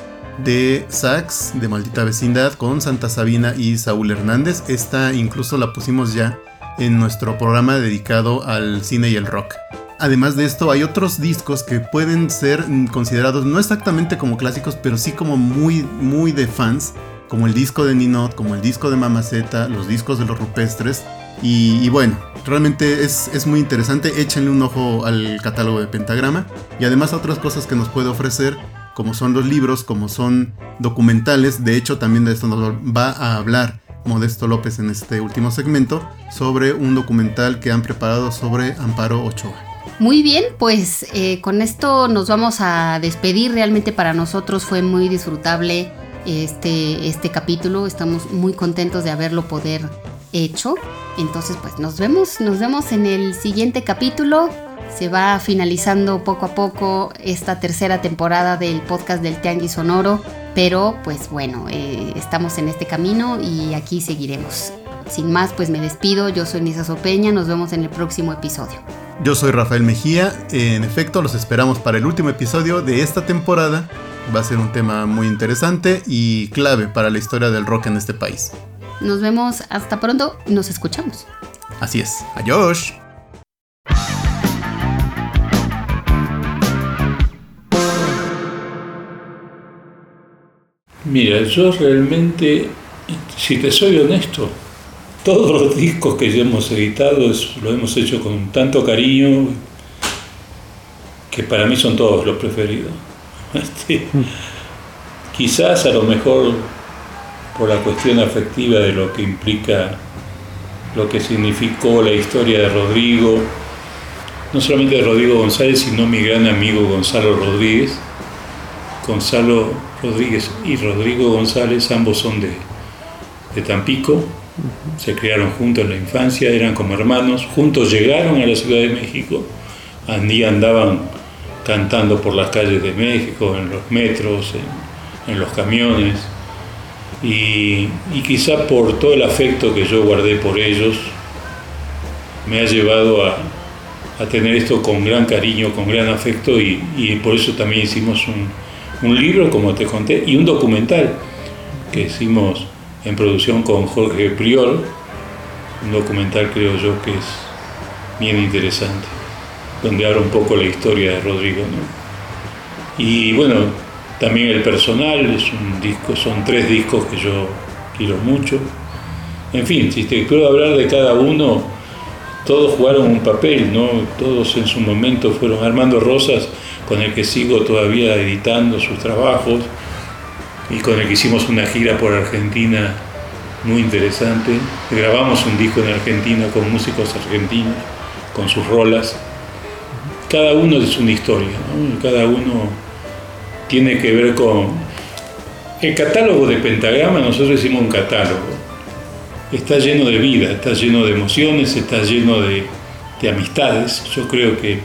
de Sax de Maldita Vecindad con Santa Sabina y Saúl Hernández. Esta incluso la pusimos ya en nuestro programa dedicado al cine y el rock. Además de esto, hay otros discos que pueden ser considerados no exactamente como clásicos, pero sí como muy, muy de fans, como el disco de Ninot, como el disco de Mamaceta, los discos de los rupestres. Y, y bueno, realmente es, es muy interesante. Échenle un ojo al catálogo de Pentagrama y además a otras cosas que nos puede ofrecer, como son los libros, como son documentales. De hecho, también de esto nos va a hablar Modesto López en este último segmento sobre un documental que han preparado sobre Amparo Ochoa. Muy bien, pues eh, con esto nos vamos a despedir. Realmente para nosotros fue muy disfrutable este, este capítulo. Estamos muy contentos de haberlo poder hecho. Entonces, pues nos vemos, nos vemos en el siguiente capítulo. Se va finalizando poco a poco esta tercera temporada del podcast del Tianguis Sonoro. Pero pues bueno, eh, estamos en este camino y aquí seguiremos. Sin más, pues me despido. Yo soy Nisa Sopeña. Nos vemos en el próximo episodio. Yo soy Rafael Mejía, en efecto los esperamos para el último episodio de esta temporada Va a ser un tema muy interesante y clave para la historia del rock en este país. Nos vemos hasta pronto y nos escuchamos. Así es. Adiós. Mira, yo realmente, si te soy honesto, todos los discos que ya hemos editado es- lo hemos hecho con tanto cariño que para mí son todos los preferidos. Este, quizás a lo mejor por la cuestión afectiva de lo que implica, lo que significó la historia de Rodrigo, no solamente de Rodrigo González, sino mi gran amigo Gonzalo Rodríguez. Gonzalo Rodríguez y Rodrigo González, ambos son de, de Tampico, se criaron juntos en la infancia, eran como hermanos, juntos llegaron a la Ciudad de México, allí andaban cantando por las calles de México, en los metros, en, los camiones, y, quizá por todo el afecto que yo guardé por ellos, me ha llevado a, tener esto con gran cariño, con gran afecto, y, y por eso también hicimos un, un libro, como te conté, y un documental que hicimos en producción con Jorge Priol, un documental creo yo que es bien interesante, donde habla un poco la historia de Rodrigo. ¿no? Y bueno, también el personal, es un disco, son tres discos que yo quiero mucho. En fin, si te quiero hablar de cada uno, todos jugaron un papel, ¿no? Todos en su momento fueron Armando Rosas, con el que sigo todavía editando sus trabajos y con el que hicimos una gira por Argentina muy interesante. Grabamos un disco en Argentina con músicos argentinos, con sus rolas. Cada uno es una historia, cada uno tiene que ver con... El catálogo de Pentagrama, nosotros hicimos un catálogo. Está lleno de vida, está lleno de emociones, está lleno de, de amistades. Yo creo que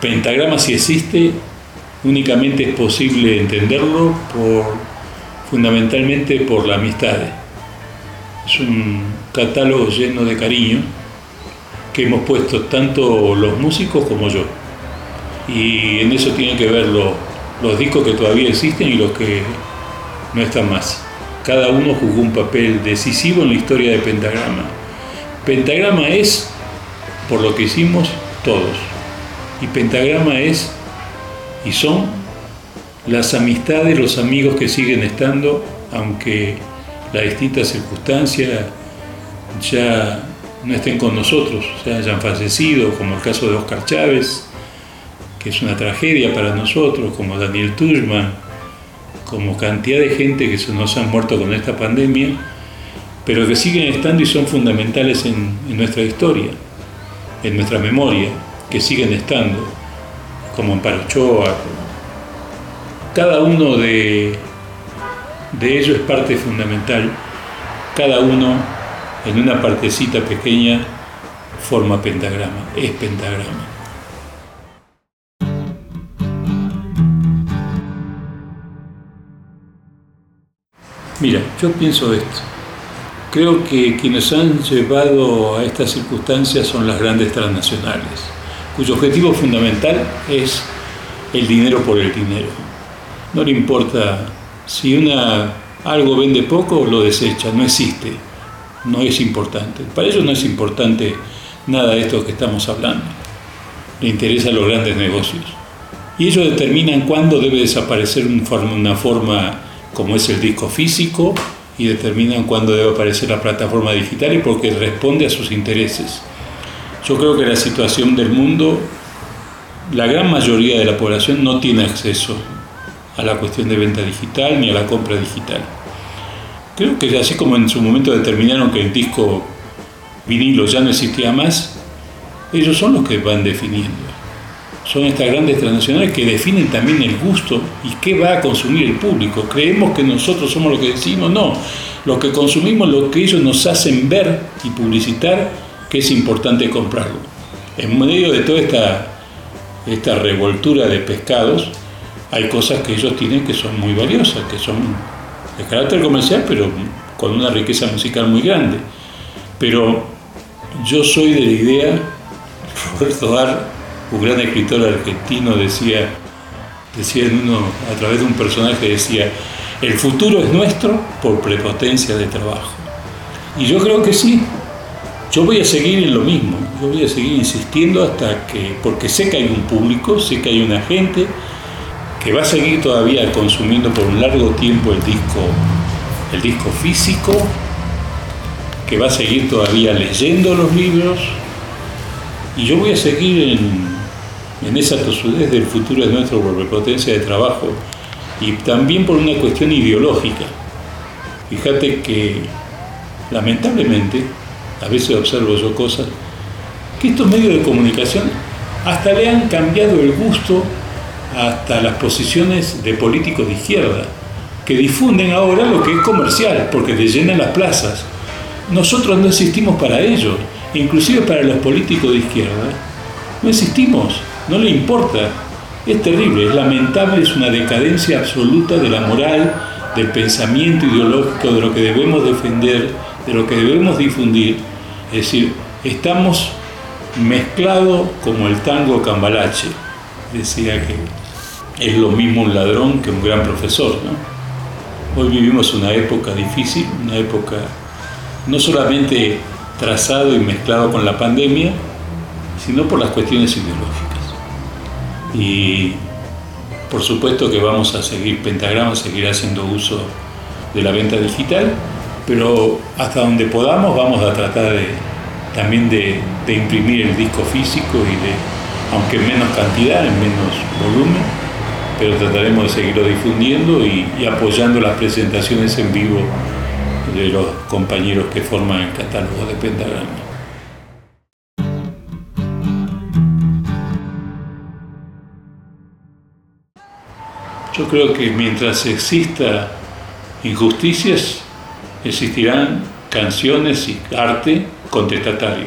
Pentagrama si existe, únicamente es posible entenderlo por, fundamentalmente por la amistad. Es un catálogo lleno de cariño que hemos puesto tanto los músicos como yo. Y en eso tienen que ver lo- los discos que todavía existen y los que no están más. Cada uno jugó un papel decisivo en la historia de Pentagrama. Pentagrama es, por lo que hicimos, todos. Y Pentagrama es y son las amistades, los amigos que siguen estando, aunque las distintas circunstancias ya no estén con nosotros, ya hayan fallecido, como el caso de Oscar Chávez, que es una tragedia para nosotros, como Daniel Tushman, como cantidad de gente que se nos han muerto con esta pandemia, pero que siguen estando y son fundamentales en, en nuestra historia, en nuestra memoria, que siguen estando, como Amparo Ochoa. Cada uno de, de ellos es parte fundamental, cada uno en una partecita pequeña forma pentagrama, es pentagrama. Mira, yo pienso esto. Creo que quienes han llevado a estas circunstancias son las grandes transnacionales, cuyo objetivo fundamental es el dinero por el dinero. No le importa si una algo vende poco, lo desecha, no existe, no es importante. Para ellos no es importante nada de esto que estamos hablando. Le interesan los grandes negocios. Y ellos determinan cuándo debe desaparecer una forma como es el disco físico y determinan cuándo debe aparecer la plataforma digital y porque responde a sus intereses. Yo creo que la situación del mundo, la gran mayoría de la población no tiene acceso a la cuestión de venta digital ni a la compra digital. Creo que así como en su momento determinaron que el disco vinilo ya no existía más, ellos son los que van definiendo. Son estas grandes transnacionales que definen también el gusto y qué va a consumir el público. Creemos que nosotros somos lo que decimos, no. Lo que consumimos, lo que ellos nos hacen ver y publicitar, que es importante comprarlo. En medio de toda esta, esta revoltura de pescados, hay cosas que ellos tienen que son muy valiosas, que son de carácter comercial, pero con una riqueza musical muy grande. Pero yo soy de la idea, (laughs) Roberto Dar, un gran escritor argentino, decía, Decía en uno, a través de un personaje, decía, el futuro es nuestro por prepotencia de trabajo. Y yo creo que sí. Yo voy a seguir en lo mismo. Yo voy a seguir insistiendo hasta que, porque sé que hay un público, sé que hay una gente que va a seguir todavía consumiendo por un largo tiempo el disco, el disco físico, que va a seguir todavía leyendo los libros. Y yo voy a seguir en, esa tosudez del futuro es nuestro por prepotencia de trabajo y también por una cuestión ideológica. Fíjate que lamentablemente, a veces observo yo cosas, que estos medios de comunicación hasta le han cambiado el gusto hasta las posiciones de políticos de izquierda, que difunden ahora lo que es comercial, porque te llenan las plazas. Nosotros no existimos para ellos, inclusive para los políticos de izquierda, no existimos, no le importa. Es terrible, es lamentable, es una decadencia absoluta de la moral, del pensamiento ideológico, de lo que debemos defender, de lo que debemos difundir. Es decir, estamos mezclados como el tango cambalache. Decía que es lo mismo un ladrón que un gran profesor. ¿no? Hoy vivimos una época difícil, una época no solamente trazado y mezclado con la pandemia, sino por las cuestiones ideológicas. Y por supuesto que vamos a seguir, Pentagrama seguirá haciendo uso de la venta digital, pero hasta donde podamos vamos a tratar de, también de, de imprimir el disco físico y de, aunque en menos cantidad, en menos volumen, pero trataremos de seguirlo difundiendo y, apoyando las presentaciones en vivo de los compañeros que forman el catálogo de Pentagrama. Yo creo que mientras exista injusticias, existirán canciones y arte contestatario,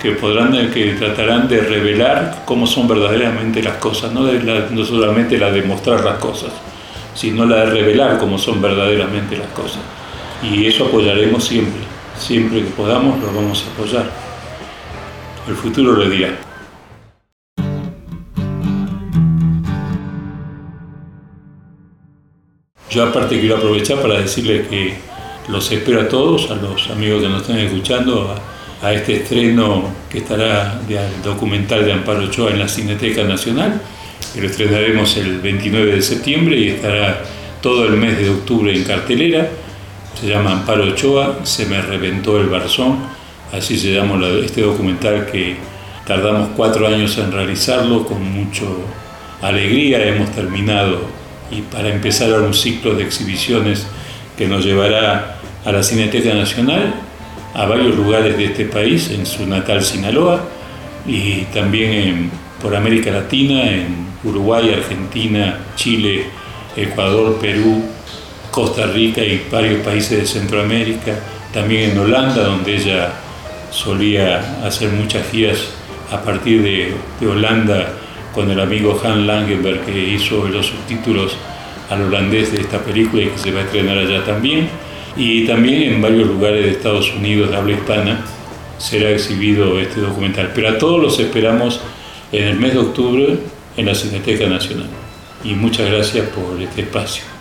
que podrán, que tratarán de revelar cómo son verdaderamente las cosas, no, de la- no solamente la de mostrar las cosas, sino la de revelar cómo son verdaderamente las cosas. Y eso apoyaremos siempre, siempre que podamos lo vamos a apoyar. El futuro lo dirá. Yo aparte quiero aprovechar para decirles que los espero a todos, a los amigos que nos están escuchando, a, a este estreno que estará del documental de Amparo Ochoa en la Cineteca Nacional, que lo estrenaremos el 29 de septiembre y estará todo el mes de octubre en cartelera. Se llama Amparo Ochoa, se me reventó el barzón, así se llama la- este documental que tardamos cuatro años en realizarlo con mucha alegría, hemos terminado y para empezar un ciclo de exhibiciones que nos llevará a la Cineteca Nacional, a varios lugares de este país, en su natal Sinaloa y también en- por América Latina, en Uruguay, Argentina, Chile, Ecuador, Perú, Costa Rica y varios países de Centroamérica, también en Holanda, donde ella solía hacer muchas giras a partir de, de Holanda con el amigo Han Langenberg que hizo los subtítulos al holandés de esta película y que se va a estrenar allá también. Y también en varios lugares de Estados Unidos de habla hispana será exhibido este documental. Pero a todos los esperamos en el mes de octubre en la Cineteca Nacional. Y muchas gracias por este espacio.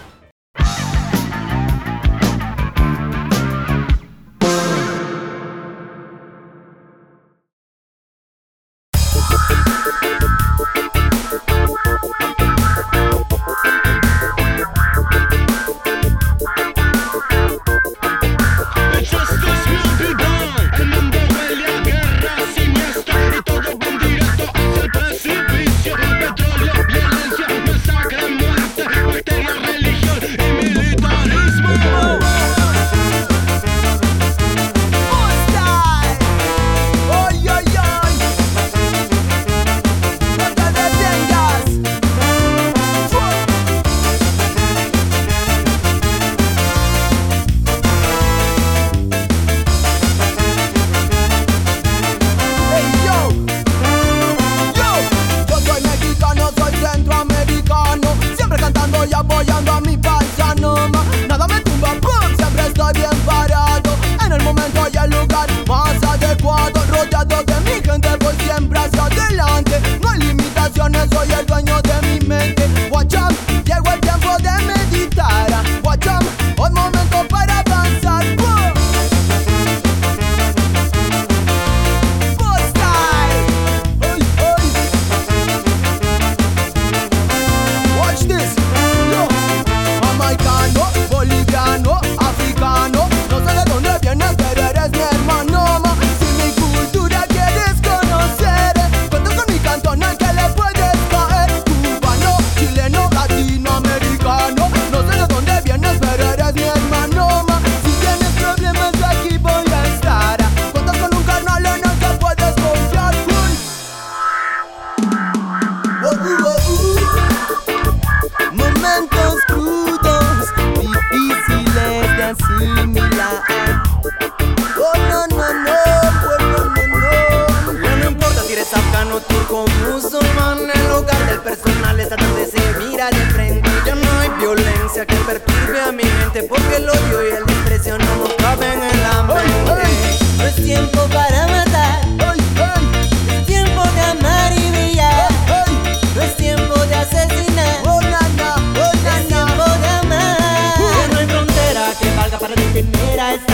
I.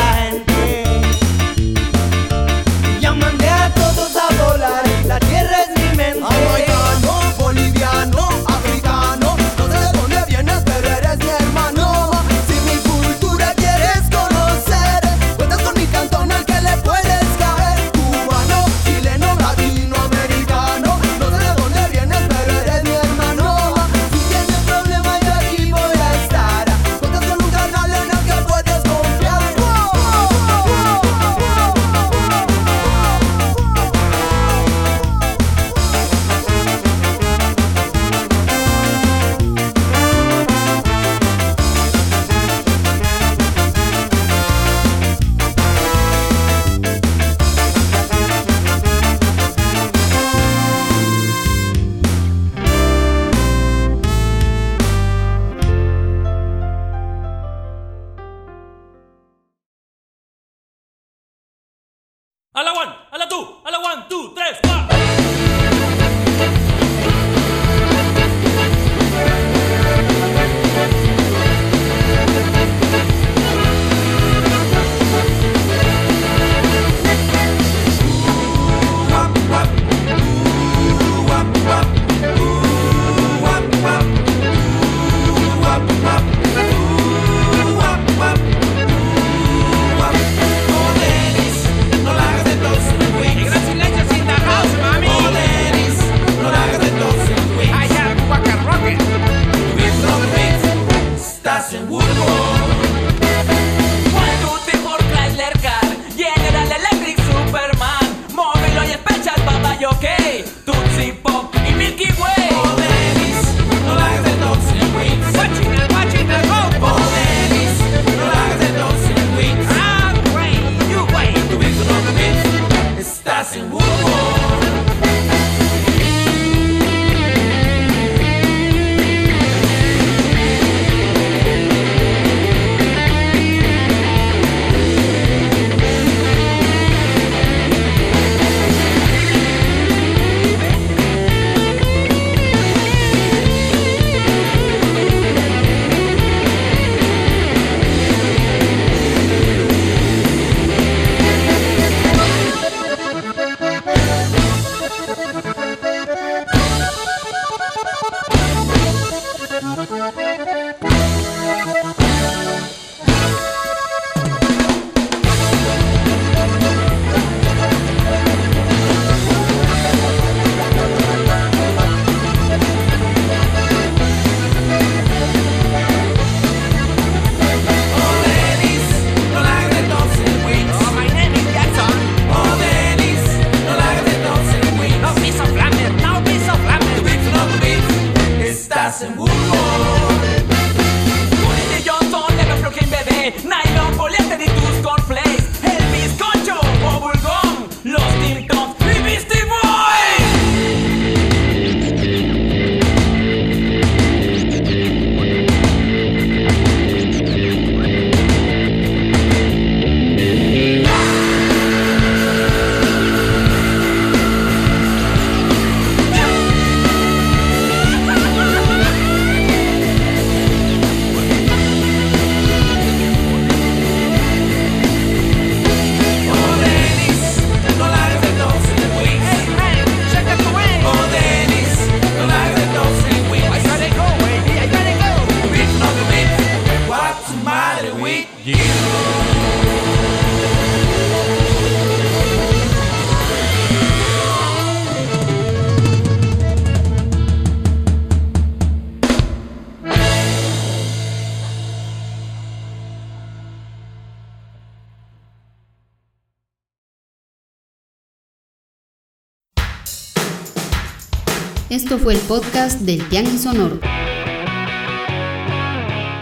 Fue el podcast del Tianguis Sonoro.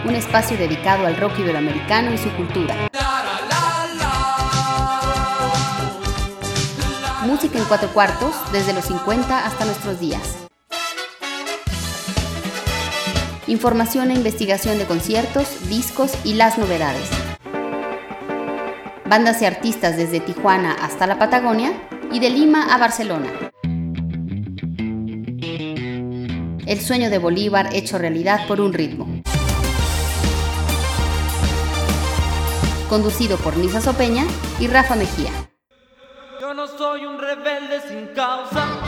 Un espacio dedicado al rock iberoamericano y su cultura. Música en cuatro cuartos, desde los 50 hasta nuestros días. Información e investigación de conciertos, discos y las novedades. Bandas y artistas desde Tijuana hasta la Patagonia y de Lima a Barcelona. El sueño de Bolívar hecho realidad por un ritmo. Conducido por Nisa Sopeña y Rafa Mejía. Yo no soy un rebelde sin causa.